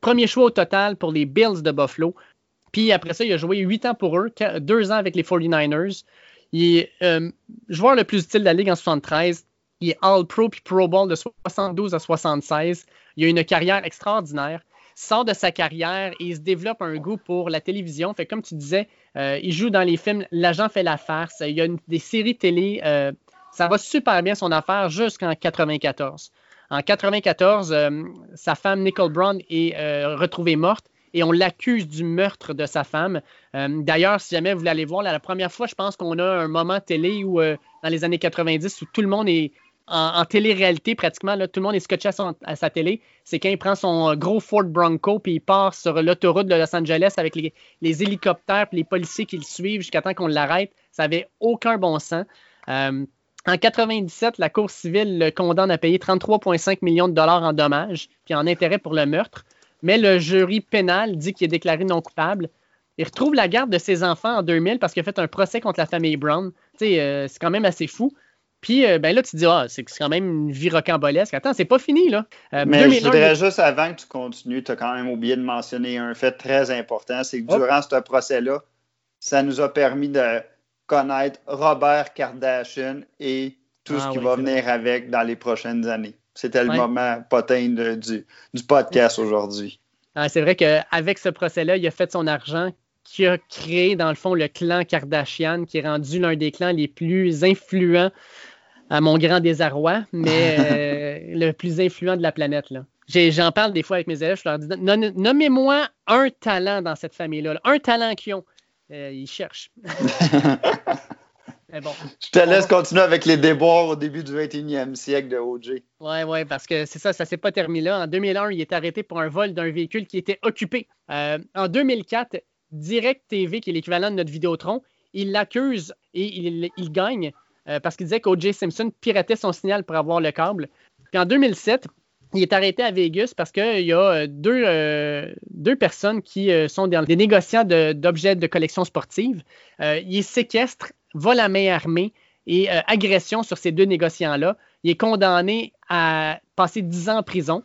Premier choix au total pour les Bills de Buffalo. Puis après ça, il a joué huit ans pour eux, deux ans avec les 49ers. Il est euh, joueur le plus utile de la Ligue en 73. Il est All-Pro puis Pro Bowl de 72 à 76. Il a une carrière extraordinaire sort de sa carrière et il se développe un goût pour la télévision. Comme tu disais, euh, il joue dans les films L'agent fait la farce. Il y a des séries télé. Euh, ça va super bien son affaire jusqu'en 94. En 94, euh, sa femme Nicole Brown est retrouvée morte et on l'accuse du meurtre de sa femme. D'ailleurs, si jamais vous voulez aller voir, la première fois, je pense qu'on a un moment télé où, dans les années 90 où tout le monde est en, télé-réalité, pratiquement, tout le monde est scotché à, sa télé. C'est quand il prend son euh, gros Ford Bronco puis il part sur l'autoroute de Los Angeles avec les, hélicoptères et les policiers qui le suivent jusqu'à temps qu'on l'arrête. Ça n'avait aucun bon sens. Euh, en 97, la Cour civile le condamne à payer 33,5 millions de dollars en dommages puis en intérêt pour le meurtre. Mais le jury pénal dit qu'il est déclaré non coupable. Il retrouve la garde de ses enfants en 2000 parce qu'il a fait un procès contre la famille Brown. Euh, c'est quand même assez fou. Puis euh, ben là, tu te dis, ah, c'est quand même une vie rocambolesque. Attends, c'est pas fini, là. Euh, Mais je voudrais juste, avant que tu continues, tu as quand même oublié de mentionner un fait très important, c'est que durant ce procès-là, ça nous a permis de connaître Robert Kardashian et tout ce ah qui va venir avec dans les prochaines années. C'était le moment potin du, du, podcast aujourd'hui. Ah, c'est vrai qu'avec ce procès-là, il a fait son argent qui a créé, dans le fond, le clan Kardashian, qui est rendu l'un des clans les plus influents à mon grand désarroi, mais euh, le plus influent de la planète. Là. J'en parle des fois avec mes élèves, je leur dis nommez-moi un talent dans cette famille-là, un talent qu'ils ont. Euh, ils cherchent. bon, je te laisse continuer avec les déboires au début du 21e siècle de OJ. Oui, oui, parce que c'est ça, ça ne s'est pas terminé là. En 2001, il est arrêté pour un vol d'un véhicule qui était occupé. Euh, en 2004, Direct TV, qui est l'équivalent de notre Vidéotron, il l'accuse et il, il gagne euh, parce qu'il disait qu'O.J. Simpson piratait son signal pour avoir le câble. Puis en 2007, il est arrêté à Vegas parce qu'il y a euh, deux, euh, deux personnes qui sont des, négociants d'objets de, collection sportive. il séquestre, vole à main armée et agression sur ces deux négociants-là. Il est condamné à passer 10 ans en prison.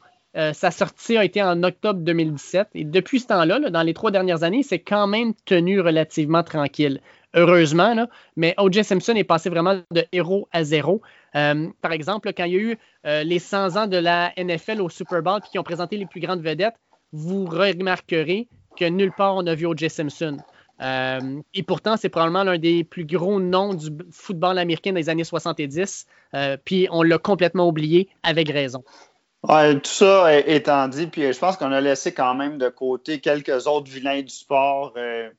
sa sortie a été en octobre 2017. Et depuis ce temps-là, dans les trois dernières années, c'est quand même tenu relativement tranquille. Heureusement, mais O.J. Simpson est passé vraiment de héros à zéro. par exemple, quand il y a eu les 100 ans de la NFL au Super Bowl qui ont présenté les plus grandes vedettes, vous remarquerez que nulle part on a vu O.J. Simpson. Euh, et pourtant, c'est probablement l'un des plus gros noms du football américain des années 70. Euh, puis on l'a complètement oublié avec raison. Ouais, tout ça étant dit, puis je pense qu'on a laissé quand même de côté quelques autres vilains du sport. Euh,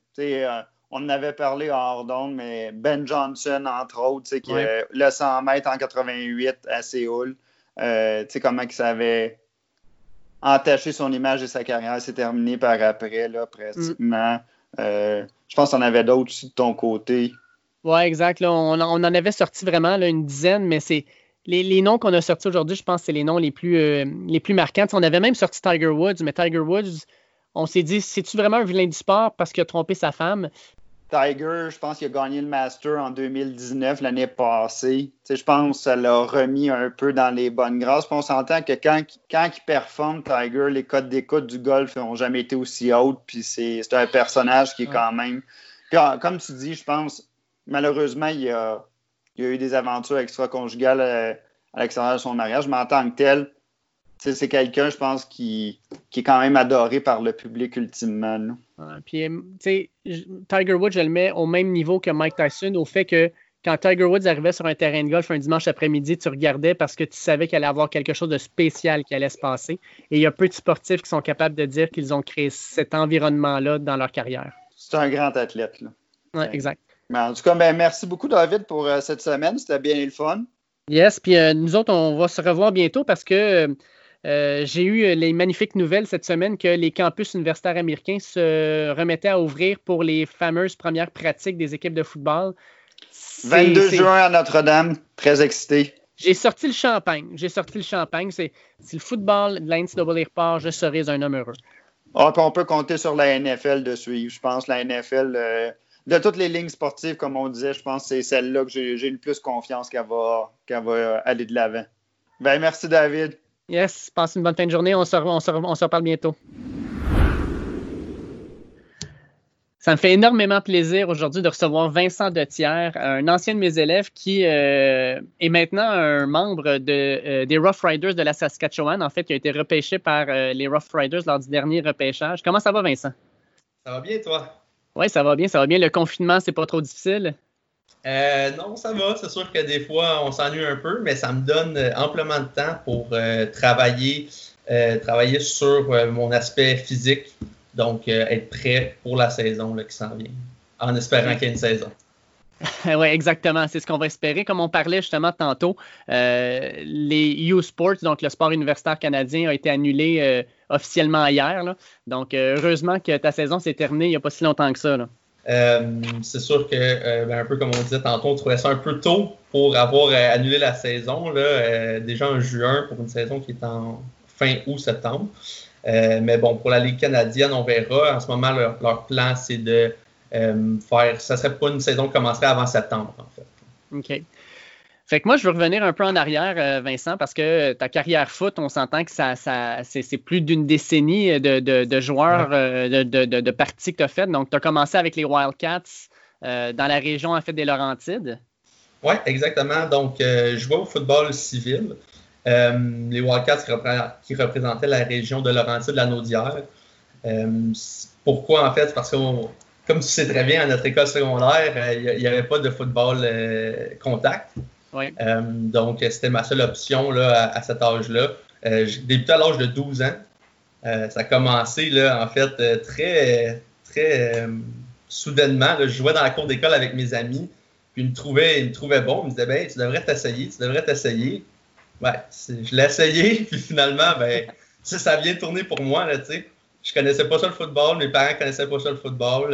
on en avait parlé hors d'onde, mais Ben Johnson, entre autres, qui a le 100 mètres en 88 à Séoul. comment il s'avait entaché son image et sa carrière s'est terminée par après, là, pratiquement. Euh, je pense qu'on avait d'autres aussi de ton côté. Oui, exact. on, en avait sorti vraiment une dizaine, mais c'est les, noms qu'on a sortis aujourd'hui, je pense que c'est les noms les plus, euh, les plus marquants. on avait même sorti Tiger Woods, mais Tiger Woods, on s'est dit, c'est-tu vraiment un vilain du sport parce qu'il a trompé sa femme? Tiger, je pense qu'il a gagné le Master en 2019, l'année passée. je pense que ça l'a remis un peu dans les bonnes grâces. on s'entend que quand, il performe, Tiger, les codes d'écoute du golf n'ont jamais été aussi hautes. Puis c'est un personnage qui est quand même. comme tu dis, je pense, malheureusement, il y a, eu des aventures extra-conjugales euh, à, l'extérieur de son mariage, mais en tant que tel, c'est quelqu'un, je pense, qui, qui, est quand même adoré par le public ultimement. puis, Tiger Woods, je le mets au même niveau que Mike Tyson, au fait que quand Tiger Woods arrivait sur un terrain de golf un dimanche après-midi, tu regardais parce que tu savais qu'il allait avoir quelque chose de spécial qui allait se passer. Et il y a peu de sportifs qui sont capables de dire qu'ils ont créé cet environnement-là dans leur carrière. C'est un grand athlète. Oui, exact. en tout cas, ben, merci beaucoup, David, pour euh, cette semaine. C'était bien le fun. Yes, puis euh, nous autres, on va se revoir bientôt parce que euh, euh, j'ai eu euh, les magnifiques nouvelles cette semaine que les campus universitaires américains se remettaient à ouvrir pour les fameuses premières pratiques des équipes de football. 22 juin à Notre-Dame, très excité. J'ai sorti le champagne. J'ai sorti le champagne. C'est si le football de la NCAA repart, je serai un homme heureux. Ah, on peut compter sur la NFL de suivre. Je pense la NFL, euh, de toutes les lignes sportives, comme on disait, je pense que c'est celle-là que j'ai le plus confiance qu'elle va, va aller de l'avant. Ben, merci, David. Yes, passe une bonne fin de journée. On se, on se, reparle bientôt. Ça me fait énormément plaisir aujourd'hui de recevoir Vincent Detière, un ancien de mes élèves qui euh, est maintenant un membre de, euh, des Rough Riders de la Saskatchewan, en fait, qui a été repêché par euh, les Rough Riders lors du dernier repêchage. Comment ça va, Vincent? Ça va bien, toi? Oui, ça va bien, ça va bien. Le confinement, c'est pas trop difficile? Euh, non, ça va. C'est sûr que des fois, on s'ennuie un peu, mais ça me donne euh, amplement de temps pour euh, travailler, travailler sur mon aspect physique. Donc, être prêt pour la saison qui s'en vient, en espérant qu'il y ait une saison. oui, exactement. C'est ce qu'on va espérer. Comme on parlait justement tantôt, les U Sports, donc le sport universitaire canadien, a été annulé officiellement hier. Donc, heureusement que ta saison s'est terminée il n'y a pas si longtemps que ça. C'est sûr que, euh, ben, un peu comme on disait tantôt, on trouvait ça un peu tôt pour avoir euh, annulé la saison, déjà en juin pour une saison qui est en fin août-septembre. mais bon, pour la Ligue canadienne, on verra. En ce moment, leur, plan, c'est de faire. Ça serait pas une saison qui commencerait avant septembre, en fait. OK. Fait que moi, je veux revenir un peu en arrière, euh, Vincent, parce que ta carrière foot, on s'entend que ça, c'est plus d'une décennie de, joueurs, euh, de, parties que tu as faites. Donc, tu as commencé avec les Wildcats euh, dans la région en fait, des Laurentides. Oui, exactement. Donc, je jouais au football civil. les Wildcats qui, représentaient la région de Laurentides, la Naudière. pourquoi, en fait? Parce que, comme tu sais très bien, à notre école secondaire, il n'y avait pas de football contact. Euh, donc, c'était ma seule option là, à, cet âge-là. Euh, j'ai débuté à l'âge de 12 ans. Euh, ça a commencé, là, en fait, très, très soudainement. je jouais dans la cour d'école avec mes amis. Puis ils me trouvaient, ils me trouvaient bon. Ils me disaient, ben, tu devrais t'essayer, tu devrais t'essayer. Ouais, je l'ai essayé. Puis finalement, ben, ça, ça vient tourner pour moi, là, tu sais. Je connaissais pas ça le football. Mes parents connaissaient pas ça le football.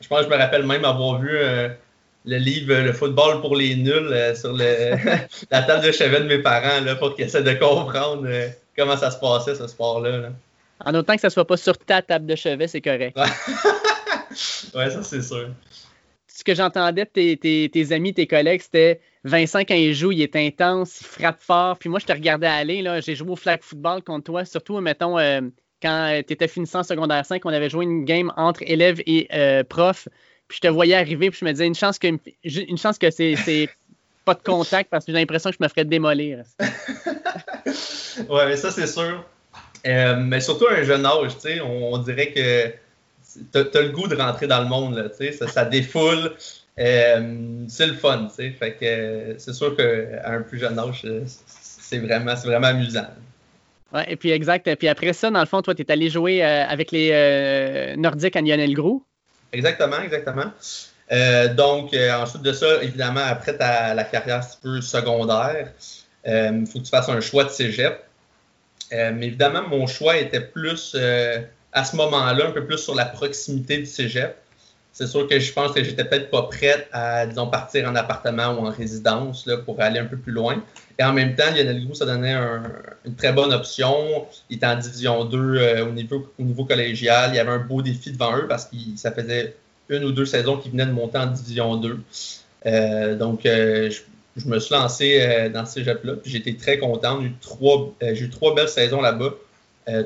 je pense que je me rappelle même avoir vu le livre Le football pour les nuls euh, sur la table de chevet de mes parents là, pour qu'ils essaient de comprendre euh, comment ça se passait, ce sport-là. En autant que ça ne soit pas sur ta table de chevet, c'est correct. Ouais, ça, c'est sûr. ce que j'entendais de tes, amis, tes collègues, c'était Vincent, quand il joue, il est intense, il frappe fort. Puis moi, je te regardais aller. Là, j'ai joué au flag football contre toi, surtout, mettons, euh, quand tu étais finissant secondaire 5, on avait joué une game entre élèves et euh, profs. Puis je te voyais arriver, puis je me disais, une chance que, une chance que c'est pas de contact parce que j'ai l'impression que je me ferais démolir. ouais, mais ça, c'est sûr. Euh, mais surtout à un jeune âge, tu sais, on, dirait que tu as, le goût de rentrer dans le monde, là, tu sais, ça, ça défoule. Euh, c'est le fun, tu sais. Fait que c'est sûr qu'à un plus jeune âge, c'est vraiment, vraiment amusant. Ouais, et puis exact. Puis après ça, dans le fond, toi, tu es allé jouer euh, avec les Nordiques à Lionel Gros. Exactement, exactement. Euh, donc, euh, ensuite de ça, évidemment, après ta, la carrière un peu secondaire, il euh, faut que tu fasses un choix de cégep. mais évidemment, mon choix était plus, à ce moment-là, un peu plus sur la proximité du cégep. C'est sûr que je pense que j'étais peut-être pas prête à, disons, partir en appartement ou en résidence là, pour aller un peu plus loin. Et en même temps, Lionel Gros, ça donnait une très bonne option. Il était en division 2 au, niveau, au niveau collégial. Il y avait un beau défi devant eux parce que ça faisait une ou deux saisons qui venaient de monter en Division 2. Euh, donc, euh, je, me suis lancé euh, dans ces jeux là été très content. J'ai eu trois belles saisons là-bas.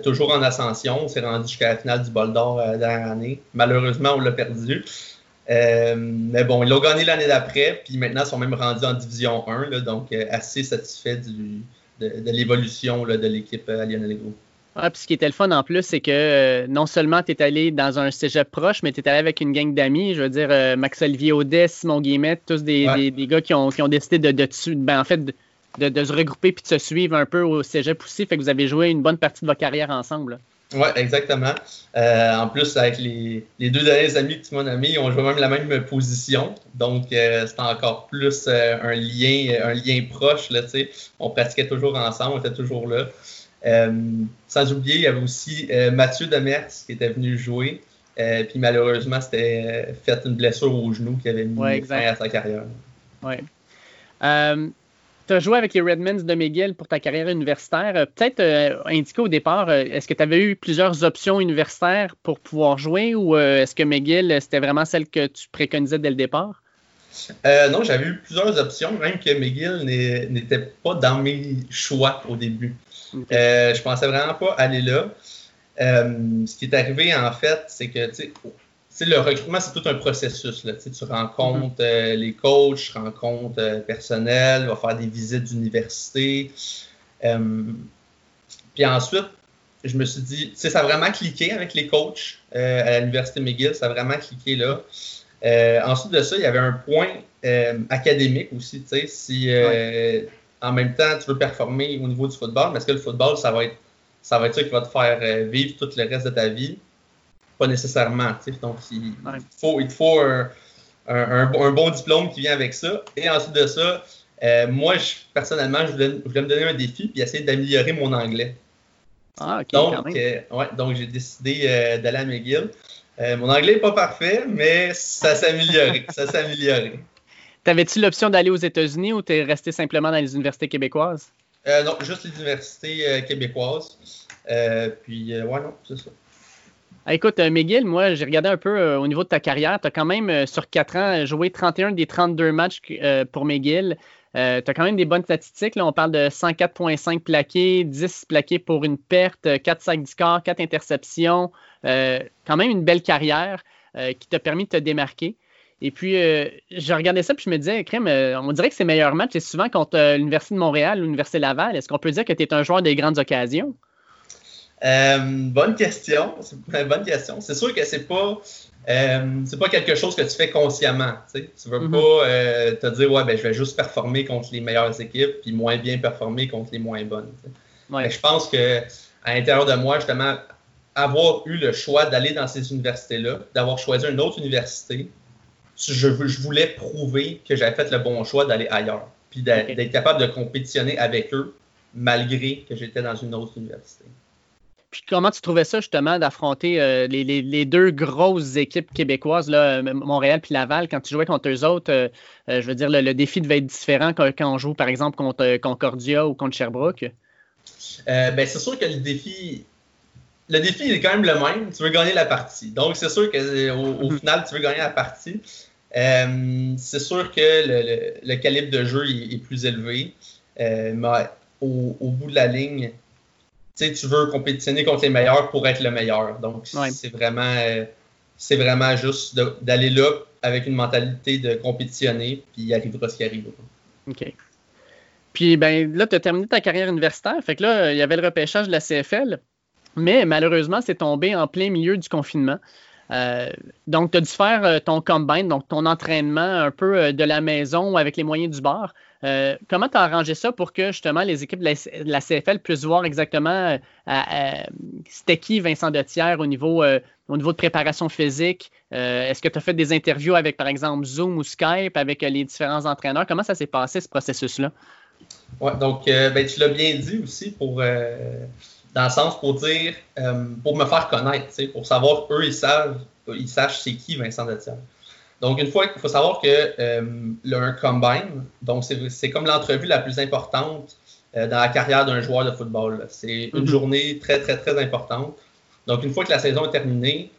Toujours en ascension. On s'est rendu jusqu'à la finale du bol d'or la dernière année. Malheureusement, on l'a perdu. mais bon, ils l'ont gagné l'année d'après, puis maintenant, ils sont même rendus en Division 1, donc assez satisfait de, de l'évolution de l'équipe à Lionel Gros. Ah, puis ce qui était le fun en plus, c'est que euh, non seulement tu es allé dans un cégep proche, mais tu es allé avec une gang d'amis. Je veux dire, euh, Max-Olivier Audet, Simon Guillemette, tous des, gars qui ont, décidé de, de, ben, en fait, de, se regrouper puis de se suivre un peu au cégep aussi. Fait que vous avez joué une bonne partie de votre carrière ensemble. Oui, exactement. Euh, en plus, avec les, deux derniers amis que tu m'as nommés, on jouait même la même position. Donc, c'est encore plus un, lien, un lien proche. Là, on pratiquait toujours ensemble, on était toujours là. Euh, sans oublier, il y avait aussi euh, Mathieu Demers qui était venu jouer. Euh, puis malheureusement, c'était fait une blessure au genou qui avait mis fin à sa carrière. Oui. Tu as joué avec les Redmonds de McGill pour ta carrière universitaire. Peut-être indiquer au départ, est-ce que tu avais eu plusieurs options universitaires pour pouvoir jouer ou est-ce que McGill, c'était vraiment celle que tu préconisais dès le départ? non, j'avais eu plusieurs options, même que McGill n'était pas dans mes choix au début. Euh, je pensais vraiment pas aller là. Euh, ce qui est arrivé, en fait, c'est que le recrutement, c'est tout un processus. Là. Tu rencontres mm-hmm. euh, les coachs, tu rencontres le personnel, vas faire des visites d'université. puis ensuite, je me suis dit, ça a vraiment cliqué avec les coachs à l'Université McGill, ça a vraiment cliqué là. ensuite de ça, il y avait un point académique aussi, si en même temps, tu veux performer au niveau du football, mais est-ce que le football, ça va être ça, va être ça qui va te faire euh, vivre tout le reste de ta vie? Pas nécessairement. Donc, il, faut, il te faut un, bon diplôme qui vient avec ça. Et ensuite de ça, euh, moi, personnellement, je voulais, me donner un défi puis essayer d'améliorer mon anglais. Ah, OK. Donc, euh, ouais, donc j'ai décidé d'aller à McGill. mon anglais n'est pas parfait, mais ça s'est amélioré. ça s'est amélioré. T'avais-tu l'option d'aller aux États-Unis ou t'es resté simplement dans les universités québécoises? Euh, non, juste les universités euh, québécoises. Euh, puis, ouais, non, c'est ça. Ah, écoute, Miguel, moi, j'ai regardé un peu au niveau de ta carrière. Tu as quand même, sur 4 ans, joué 31 des 32 matchs pour McGill. tu as quand même des bonnes statistiques. Là. On parle de 104,5 plaqués, 10 plaqués pour une perte, 4 sacs du score, 4 interceptions. quand même une belle carrière qui t'a permis de te démarquer. Et puis, euh, j'ai regardé ça, puis je me disais, Crème, euh, on dirait que ses meilleurs matchs, c'est souvent contre euh, l'Université de Montréal ou l'Université Laval. Est-ce qu'on peut dire que tu es un joueur des grandes occasions? Bonne question. Bonne question. C'est sûr que c'est pas. c'est pas quelque chose que tu fais consciemment. Tu ne veux mm-hmm. pas te dire ouais ben je vais juste performer contre les meilleures équipes puis moins bien performer contre les moins bonnes. je pense que à l'intérieur de moi justement avoir eu le choix d'aller dans ces universités-là, d'avoir choisi une autre université, je, voulais prouver que j'avais fait le bon choix d'aller ailleurs, puis d'être capable de compétitionner avec eux, malgré que j'étais dans une autre université. Puis comment tu trouvais ça justement d'affronter euh, les, deux grosses équipes québécoises, là, Montréal puis Laval, quand tu jouais contre eux autres, euh, euh, je veux dire, le, défi devait être différent quand, on joue par exemple contre Concordia ou contre Sherbrooke? ben, c'est sûr que le défi, le défi est quand même le même. Tu veux gagner la partie. Donc, c'est sûr qu'au au mhm. final, tu veux gagner la partie. c'est sûr que le, calibre de jeu est, plus élevé, mais au, bout de la ligne, tu veux compétitionner contre les meilleurs pour être le meilleur. Donc, c'est vraiment, c'est vraiment juste d'aller là avec une mentalité de compétitionner, puis il arrivera ce qui arrivera. OK. Puis ben là, tu as terminé ta carrière universitaire. Fait que là, il y avait le repêchage de la CFL. Mais malheureusement, c'est tombé en plein milieu du confinement. Euh, donc, tu as dû faire euh, ton combine, donc ton entraînement un peu euh, de la maison avec les moyens du bord. comment tu as arrangé ça pour que justement les équipes de la, CFL puissent voir exactement c'était qui Vincent Dethier au niveau, au niveau de préparation physique? Est-ce que tu as fait des interviews avec, par exemple, Zoom ou Skype avec les différents entraîneurs? Comment ça s'est passé, ce processus-là? Oui, donc ben, tu l'as bien dit aussi pour dans le sens pour dire, euh, pour me faire connaître, pour savoir, eux, ils savent, ils sachent c'est qui Vincent Detienne. Donc, une fois, il faut savoir que euh, un combine, donc c'est comme l'entrevue la plus importante euh, dans la carrière d'un joueur de football. C'est une mhm. journée très, très, très importante. Donc, une fois que la saison est terminée,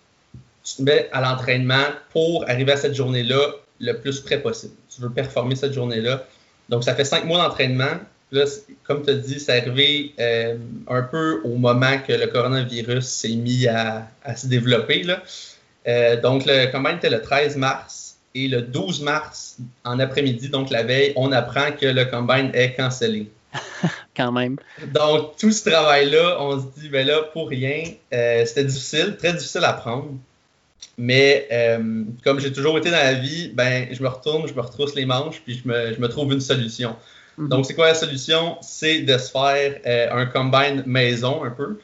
tu te mets à l'entraînement pour arriver à cette journée-là le plus près possible. Tu veux performer cette journée-là. Donc, ça fait cinq mois d'entraînement. Là, comme tu as dit, c'est arrivé euh, un peu au moment que le coronavirus s'est mis à, se développer. Euh, donc, le combine était le 13 mars et le 12 mars, en après-midi, donc la veille, on apprend que le combine est cancellé. Quand même. Donc, tout ce travail-là, on se dit, ben là, pour rien, euh, c'était difficile, très difficile à prendre. Mais comme j'ai toujours été dans la vie, ben, je me retourne, je me retrousse les manches, puis je me, je me trouve une solution. Mhm. Donc, c'est quoi la solution? C'est de se faire euh, un combine maison un peu.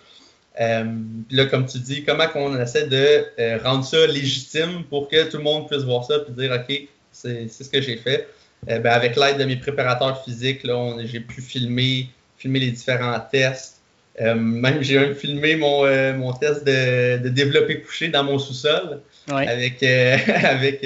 Euh, puis là, comme tu dis, comment on essaie de euh, rendre ça légitime pour que tout le monde puisse voir ça et dire OK, c'est ce que j'ai fait. Ben, avec l'aide de mes préparateurs physiques, j'ai pu filmer, filmer les différents tests. même j'ai même filmé mon, mon test de, de développer couché dans mon sous-sol avec, avec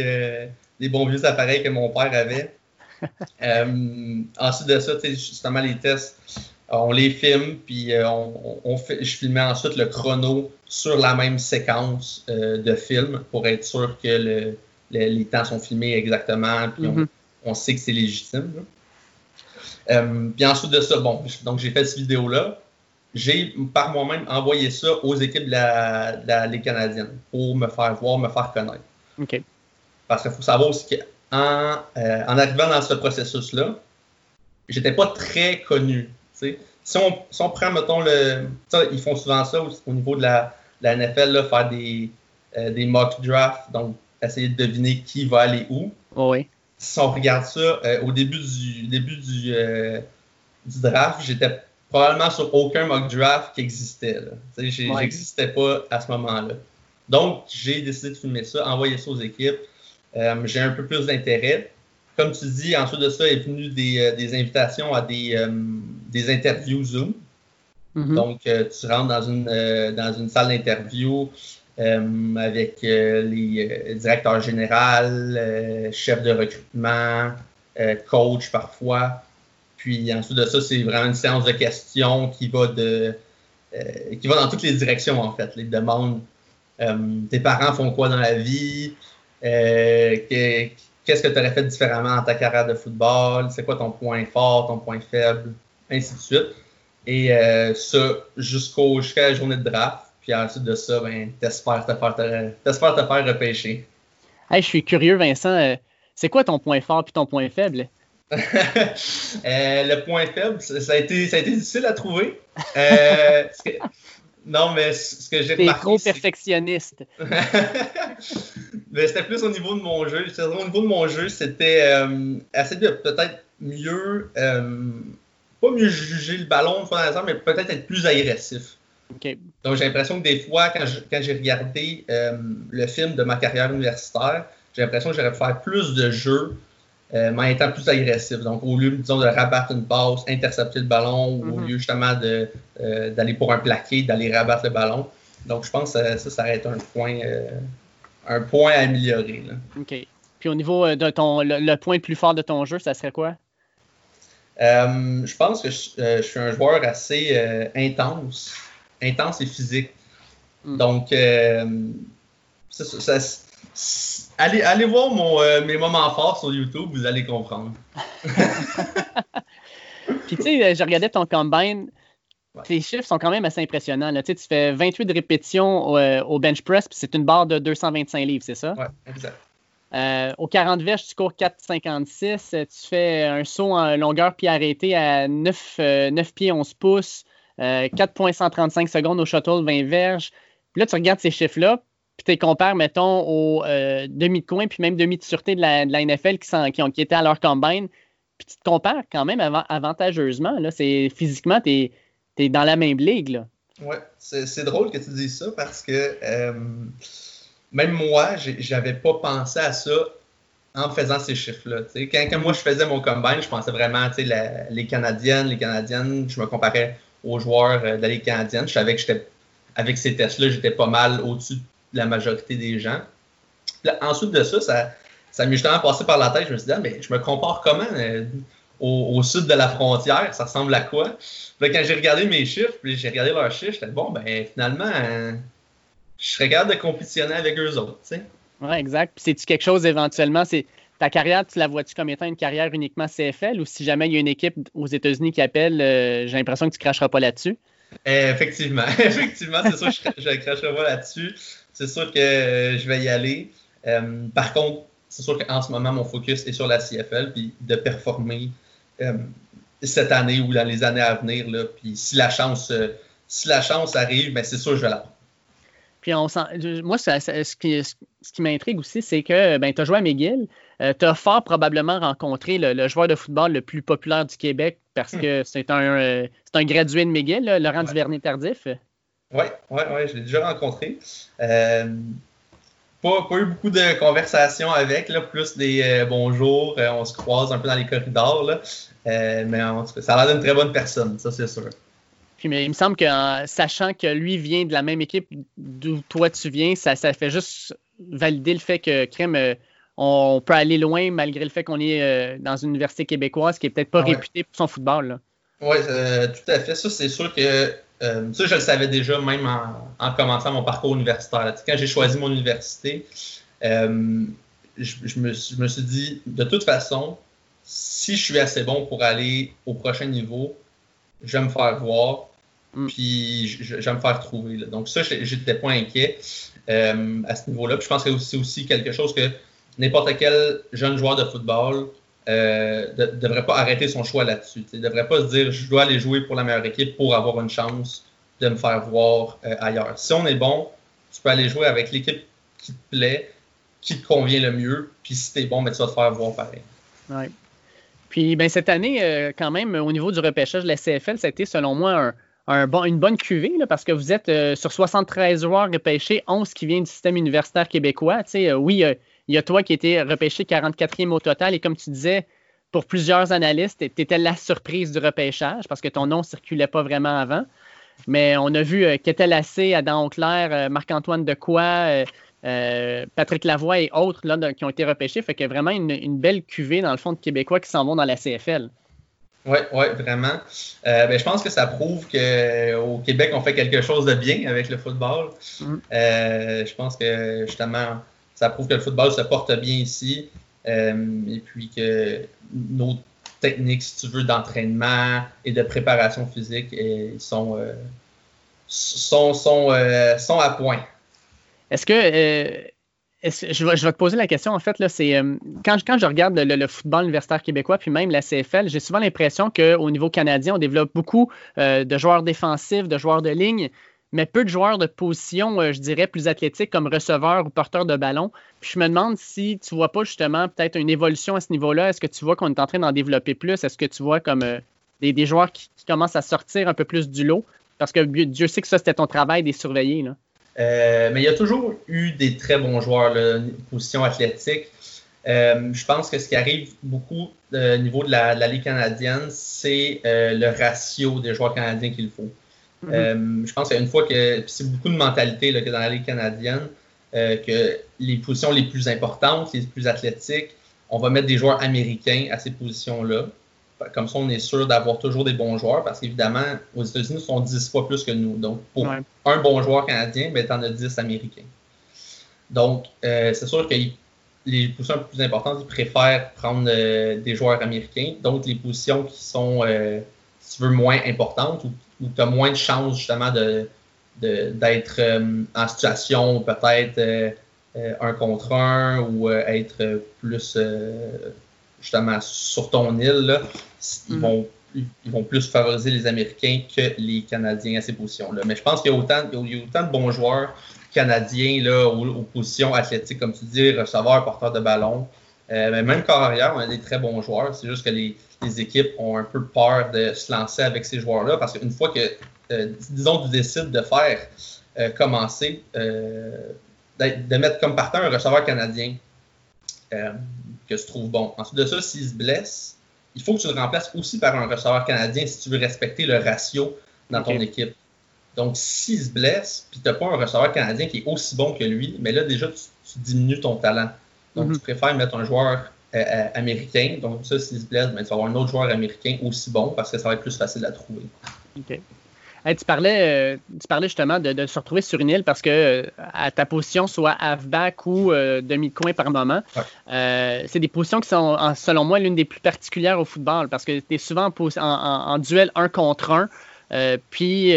les bons vieux appareils que mon père avait. Euh, ensuite de ça, justement, les tests, euh, on les filme, puis euh, on, fait, je filmais ensuite le chrono sur la même séquence de film pour être sûr que les temps sont filmés exactement, puis on, mm-hmm. sait que c'est légitime. puis ensuite de ça, bon, donc j'ai fait cette vidéo-là. J'ai par moi-même envoyé ça aux équipes de la, Ligue canadienne pour me faire voir, me faire connaître. OK. Parce qu'il faut savoir aussi que en, euh, en arrivant dans ce processus-là, j'étais pas très connu. Si on, si on, prend, mettons, le. ils font souvent ça au, niveau de la, la NFL, là, faire des, euh, des mock drafts, donc essayer de deviner qui va aller où. oui. Si on regarde ça, euh, au début du, début du, du draft, j'étais probablement sur aucun mock draft qui existait. J'existais pas à ce moment-là. Donc, j'ai décidé de filmer ça, envoyer ça aux équipes. Euh, j'ai un peu plus d'intérêt. Comme tu dis, ensuite de ça est venu des, euh, invitations à des, euh, des interviews Zoom. Mm-hmm. Donc, tu rentres dans une, dans une salle d'interview avec les directeurs généraux, chefs de recrutement, coach parfois. Puis ensuite de ça, c'est vraiment une séance de questions qui va de qui va dans toutes les directions en fait. Les demandes tes parents font quoi dans la vie? Euh, qu'est-ce que tu aurais fait différemment dans ta carrière de football? C'est quoi ton point fort, ton point faible, ainsi de suite. Et euh, ça jusqu'au, jusqu'à la journée de draft. Puis ensuite de ça, ben, t'espères te faire, te, faire repêcher. Hey, je suis curieux, Vincent. Euh, c'est quoi ton point fort puis ton point faible? le point faible, ça a, été, ça a été difficile à trouver. Euh, non, mais ce que j'ai remarqué. trop perfectionniste. mais c'était plus au niveau de mon jeu. Au niveau de mon jeu, c'était euh, assez de peut-être mieux, euh, pas mieux juger le ballon, mais peut-être être plus agressif. Donc j'ai l'impression que des fois, quand, j'ai regardé euh, le film de ma carrière universitaire, j'ai l'impression que j'aurais pu faire plus de jeux euh, mais en étant plus agressif. Donc, au lieu, disons, de rabattre une passe, intercepter le ballon, ou au mhm. lieu justement euh, d'aller pour un plaqué, d'aller rabattre le ballon. Donc, je pense que ça, ça, va être un point, euh, un point à améliorer. OK. Puis au niveau de ton le, point le plus fort de ton jeu, ça serait quoi? je pense que je, suis un joueur assez intense, intense et physique. Hmm. Donc, ça, allez, allez voir mon, euh, mes moments forts sur YouTube, vous allez comprendre. Puis tu sais, je regardais ton combine. Tes chiffres sont quand même assez impressionnants. Là. Tu, sais, tu fais 28 répétitions au, au bench press, puis c'est une barre de 225 livres, c'est ça? Oui, exact. Euh, au 40 verges, tu cours 4,56. Tu fais un saut en longueur pied arrêté à 9, 9 euh, pieds 11 pouces. 4,135 euh, secondes au shuttle 20 verges. Puis là, tu regardes ces chiffres-là, puis tu les compares, mettons, aux demi de coin, puis même demi de sûreté de la, NFL qui, sont, qui, ont, étaient à leur combine. Puis tu te compares quand même avantageusement. Là. Physiquement, tu es, dans la même ligue. Là. Ouais, c'est drôle que tu dises ça parce que même moi, j'avais pas pensé à ça en faisant ces chiffres-là. Quand, quand, moi je faisais mon combine, je pensais vraiment la, les Canadiennes, les Canadiennes, je me comparais aux joueurs euh, de la Ligue canadienne. Je savais que j'étais avec ces tests-là, j'étais pas mal au-dessus de la majorité des gens. ensuite de ça, ça, ça m'est justement passé par la tête. Je me suis dit, ah, mais je me compare comment euh, au, sud de la frontière? Ça ressemble à quoi? Puis quand j'ai regardé mes chiffres, puis j'ai regardé leurs chiffres, j'étais bon, ben finalement, je serais capable de compétitionner avec eux autres. Oui, exact. Puis c'est-tu quelque chose éventuellement? C'est ta carrière, tu la vois-tu comme étant une carrière uniquement CFL ou si jamais il y a une équipe aux États-Unis qui appelle, euh, j'ai l'impression que tu ne cracheras pas là-dessus? Effectivement, effectivement, c'est sûr que je ne cracherai pas là-dessus. C'est sûr que euh, je vais y aller. Euh, par contre, c'est sûr qu'en ce moment, mon focus est sur la CFL, puis de performer cette année ou dans les années à venir. Là, puis si la chance, si la chance arrive, ben, c'est sûr que je vais la puis on moi, ce qui, ce qui m'intrigue aussi, c'est que ben, tu as joué à McGill. Euh, tu as fort probablement rencontré le, joueur de football le plus populaire du Québec parce que hmm. c'est un, euh, un gradué de McGill, Laurent Duvernay-Tardif. Oui, ouais, ouais, je l'ai déjà rencontré. Euh, pas, pas, eu beaucoup de conversations avec, là, plus des bonjours, on se croise un peu dans les corridors. Là. mais en tout cas, ça a l'air d'une très bonne personne, ça c'est sûr. Puis mais il me semble que sachant que lui vient de la même équipe d'où toi tu viens, ça, ça fait juste valider le fait que Crème, euh, on peut aller loin malgré le fait qu'on est euh, dans une université québécoise qui est peut-être pas réputée pour son football. Oui, euh, tout à fait. Ça, c'est sûr que ça, je le savais déjà même en, commençant mon parcours universitaire. Quand j'ai choisi mon université, je, me, je me suis dit, de toute façon, si je suis assez bon pour aller au prochain niveau, je vais me faire voir. Mm. Puis je, vais me faire trouver. Donc ça, j'étais pas inquiet euh, à ce niveau-là. Puis je pense que c'est aussi quelque chose que n'importe quel jeune joueur de football ne euh, devrait pas arrêter son choix là-dessus. Il ne devrait pas se dire je dois aller jouer pour la meilleure équipe pour avoir une chance de me faire voir euh, ailleurs. Si on est bon, tu peux aller jouer avec l'équipe qui te plaît, qui te convient le mieux, puis si tu es bon, ben, tu vas te faire voir pareil. Ouais. Puis ben, cette année, quand même, au niveau du repêchage de la CFL, ça a été selon moi un, une bonne cuvée, parce que vous êtes euh, sur 73 joueurs repêchés, 11 qui viennent du système universitaire québécois. Euh, oui, y a toi qui étais repêché 44e au total, et comme tu disais, pour plusieurs analystes, tu étais la surprise du repêchage parce que ton nom ne circulait pas vraiment avant. Mais on a vu euh, Lassé, Adam Auclair, euh, Marc-Antoine Decoy, Patrick Lavoie et autres là, qui ont été repêchés. Fait que vraiment une, une, belle cuvée, dans le fond, de Québécois qui s'en vont dans la CFL. Oui, ouais, vraiment. Euh, ben, je pense que ça prouve qu'au Québec, on fait quelque chose de bien avec le football. Mm. Euh, je pense que justement, ça prouve que le football se porte bien ici. Euh, et puis que nos techniques, si tu veux, d'entraînement et de préparation physique sont, sont, sont, à point. Est-ce que je vais, te poser la question, en fait, là, c'est euh, quand, je regarde le, football universitaire québécois, puis même la CFL, j'ai souvent l'impression qu'au niveau canadien, on développe beaucoup euh, de joueurs défensifs, de joueurs de ligne, mais peu de joueurs de position, euh, je dirais, plus athlétiques comme receveurs ou porteurs de ballon. Puis je me demande si tu vois pas justement peut-être une évolution à ce niveau-là. Est-ce que tu vois qu'on est en train d'en développer plus? Est-ce que tu vois comme des, des, joueurs qui, commencent à sortir un peu plus du lot? Parce que Dieu sait que ça, c'était ton travail des surveiller. Là. Euh, mais il y a toujours eu des très bons joueurs, là, position athlétique. Euh, je pense que ce qui arrive beaucoup euh, au niveau de la, Ligue canadienne, c'est le ratio des joueurs canadiens qu'il faut. Mm-hmm. je pense qu'une fois que c'est beaucoup de mentalité là, que dans la Ligue canadienne, que les positions les plus importantes, les plus athlétiques, on va mettre des joueurs américains à ces positions-là. Comme ça, on est sûr d'avoir toujours des bons joueurs parce qu'évidemment, aux États-Unis, ils sont 10 fois plus que nous. Donc, pour un bon joueur canadien, ben, tu en as 10 américains. Donc, c'est sûr que les positions les plus importantes, ils préfèrent prendre des joueurs américains. Donc, les positions qui sont, si tu veux, moins importantes ou où tu as moins de chances justement de, d'être euh, en situation peut-être euh, euh, un contre un ou être plus justement sur ton île, ils, mm. vont, ils vont plus favoriser les Américains que les Canadiens à ces positions-là. Mais je pense qu'il y a autant, il y a autant de bons joueurs canadiens là, aux, positions athlétiques, comme tu dis, receveurs, porteurs de ballon. mais même carrière, on a des très bons joueurs. C'est juste que les, les équipes ont un peu peur de se lancer avec ces joueurs-là parce qu'une fois que, euh, disons, tu décides de faire euh, commencer, euh, de mettre comme partant un receveur canadien que je trouve bon. Ensuite de ça, s'il se blesse, il faut que tu le remplaces aussi par un receveur canadien si tu veux respecter le ratio dans ton équipe. Donc, s'il se blesse, puis tu n'as pas un receveur canadien qui est aussi bon que lui, mais là, déjà, tu, diminues ton talent. Donc, mhm. tu préfères mettre un joueur euh, euh, américain. Donc, ça, s'il se blesse, ben, tu vas avoir un autre joueur américain aussi bon parce que ça va être plus facile à trouver. OK. tu, parlais, euh, tu parlais justement de, se retrouver sur une île parce que à ta position, soit halfback ou demi-coin par moment, c'est des positions qui sont, selon moi, l'une des plus particulières au football parce que tu es souvent en, duel un contre un. puis,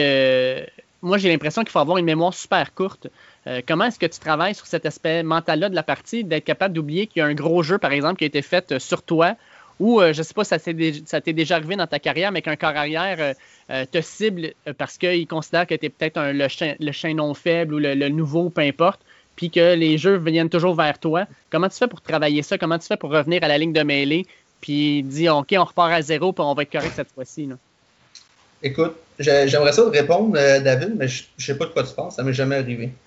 moi, j'ai l'impression qu'il faut avoir une mémoire super courte. Euh, comment est-ce que tu travailles sur cet aspect mental-là de la partie, d'être capable d'oublier qu'il y a un gros jeu, par exemple, qui a été fait euh, sur toi, ou euh, je ne sais pas ça t'est déjà arrivé dans ta carrière, mais qu'un corps arrière te cible parce qu'il considère que tu es peut-être le, chien, le non faible ou le, nouveau, peu importe, puis que les jeux viennent toujours vers toi. Comment tu fais pour travailler ça? Comment tu fais pour revenir à la ligne de mêlée, puis dire, OK, on repart à zéro, puis on va être correct cette fois-ci? Écoute, j'aimerais ça te répondre, David, mais je ne sais pas de quoi tu penses. Ça m'est jamais arrivé.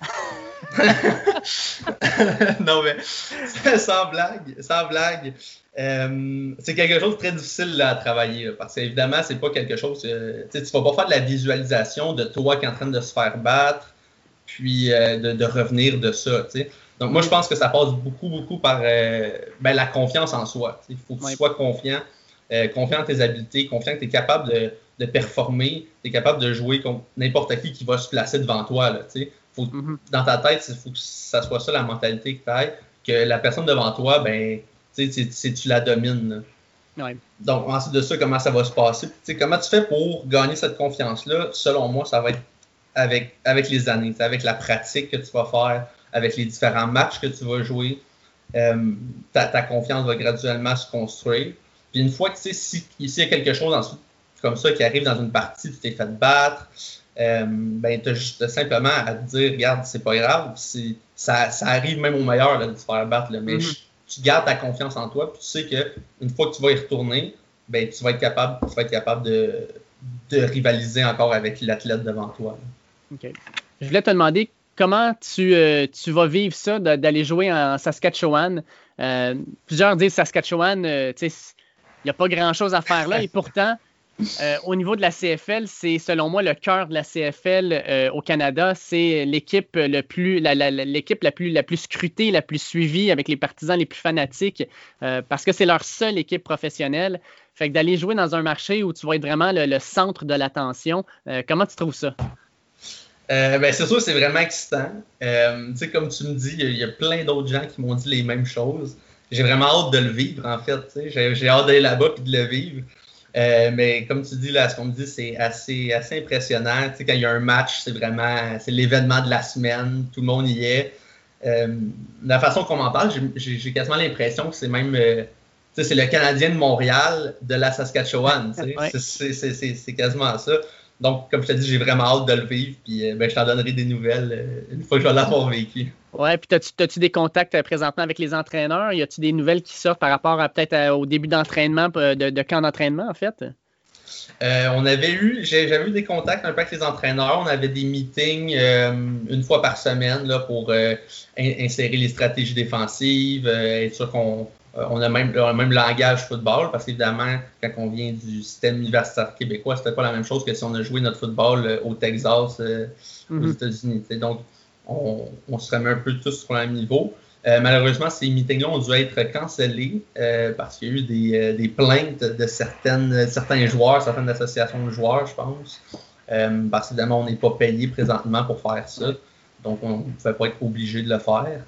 non, mais sans blague, sans blague. Euh, c'est quelque chose de très difficile à travailler parce qu'évidemment, c'est pas quelque chose. Euh, tu vas pas faire de la visualisation de toi qui est en train de se faire battre, puis euh, de, revenir de ça. Donc, moi, je pense que ça passe beaucoup, beaucoup par ben, la confiance en soi. Il faut que tu sois confiant, confiant en tes habiletés, confiant que tu es capable de, de performer, tu es capable de jouer contre n'importe qui qui va se placer devant toi. Là, Mhm. Dans ta tête, il faut que ça soit ça la mentalité que tu as, que la personne devant toi, ben, tu, tu la domines. Donc, ensuite de ça, comment ça va se passer? comment tu fais pour gagner cette confiance-là? Selon moi, ça va être avec, avec les années, avec la pratique que tu vas faire, avec les différents matchs que tu vas jouer. Euh, ta, confiance va graduellement se construire. Puis une fois que tu sais, si, y a quelque chose comme ça qui arrive dans une partie, tu t'es fait battre, euh, ben, tu as juste simplement à te dire, regarde, c'est pas grave, ça, ça, arrive même au meilleur de se faire battre, mais mm-hmm. tu gardes ta confiance en toi, puis tu sais qu'une fois que tu vas y retourner, ben, tu vas être capable, tu vas être capable de, de rivaliser encore avec l'athlète devant toi. OK. Je voulais te demander comment tu, euh, tu vas vivre ça, d'aller jouer en Saskatchewan. Euh, plusieurs disent Saskatchewan, il n'y a pas grand-chose à faire là, et pourtant, euh, au niveau de la CFL, c'est selon moi le cœur de la CFL euh, au Canada. C'est l'équipe plus, l'équipe la, plus, la plus scrutée, la plus suivie avec les partisans les plus fanatiques euh, parce que c'est leur seule équipe professionnelle. Fait que d'aller jouer dans un marché où tu vas être vraiment le, centre de l'attention, comment tu trouves ça? ben, c'est sûr, c'est vraiment excitant. comme tu me dis, il y, a plein d'autres gens qui m'ont dit les mêmes choses. J'ai vraiment hâte de le vivre, en fait. J'ai hâte d'aller là-bas et de le vivre. Euh, mais comme tu dis, là, ce qu'on me dit, c'est assez, assez impressionnant. Tu sais, quand il y a un match, c'est vraiment c'est l'événement de la semaine, tout le monde y est. Euh, la façon qu'on m'en parle, j'ai quasiment l'impression que c'est même euh, c'est le Canadien de Montréal de la Saskatchewan. C'est quasiment ça. Donc, comme je te dis, j'ai vraiment hâte de le vivre. Puis ben, je t'en donnerai des nouvelles une fois que je vais l'avoir vécu. Ouais, puis as-tu des contacts euh, présentement avec les entraîneurs? Y a-tu des nouvelles qui sortent par rapport à peut-être au début d'entraînement, de, de camp d'entraînement, en fait? Euh, on avait eu, j'avais eu des contacts un peu avec les entraîneurs. On avait des meetings euh, une fois par semaine là, pour insérer les stratégies défensives, être sûr qu'on on a même le même langage football, parce qu'évidemment, quand on vient du système universitaire québécois, c'était pas la même chose que si on a joué notre football au Texas, aux mm-hmm. États-Unis. Donc, on, se remet un peu tous sur le même niveau. Euh, malheureusement, ces meetings-là ont dû être cancellés euh, parce qu'il y a eu des, euh, des, plaintes de certaines, certains joueurs, certaines associations de joueurs, je pense. parce qu'évidemment, on n'est pas payé présentement pour faire ça. Donc, on ne pouvait pas être obligé de le faire.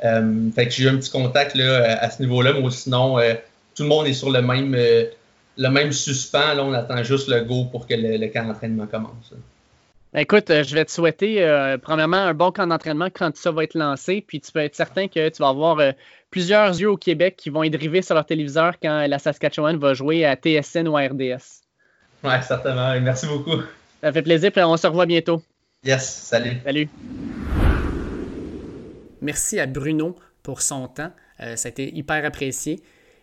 Fait que j'ai eu un petit contact là, à ce niveau-là, mais sinon, tout le monde est sur le même, le même suspens. Là, on attend juste le go pour que le, camp d'entraînement commence. Écoute, je vais te souhaiter, premièrement, un bon camp d'entraînement quand ça va être lancé. Puis tu peux être certain que tu vas avoir plusieurs yeux au Québec qui vont être rivés sur leur téléviseur quand la Saskatchewan va jouer à TSN ou à RDS. Oui, certainement. Merci beaucoup. Ça fait plaisir. Puis on se revoit bientôt. Yes, salut. Salut. Merci à Bruno pour son temps. Euh, ça a été hyper apprécié.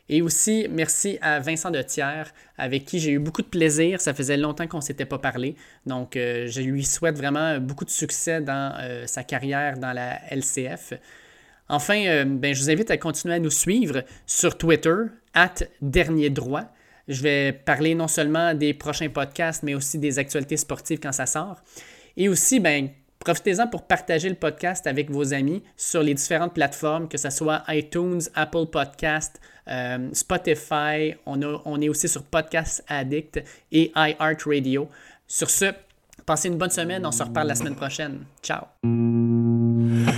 Et aussi, merci à Vincent de Thiers, avec qui j'ai eu beaucoup de plaisir. Ça faisait longtemps qu'on ne s'était pas parlé. Donc, euh, je lui souhaite vraiment beaucoup de succès dans euh, sa carrière dans la LCF. Enfin, ben, je vous invite à continuer à nous suivre sur Twitter, at Dernier Droit. Je vais parler non seulement des prochains podcasts, mais aussi des actualités sportives quand ça sort. Et aussi, ben, profitez-en pour partager le podcast avec vos amis sur les différentes plateformes, que ce soit iTunes, Apple Podcast, euh, Spotify. On, on est aussi sur Podcast Addict et iHeartRadio. Sur ce, passez une bonne semaine. On se reparle la semaine prochaine. Ciao.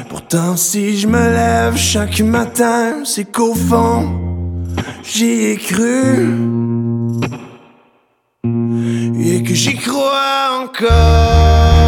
Pourtant, si je me lève chaque matin, c'est qu'au fond, j'y ai cru et que j'y crois encore.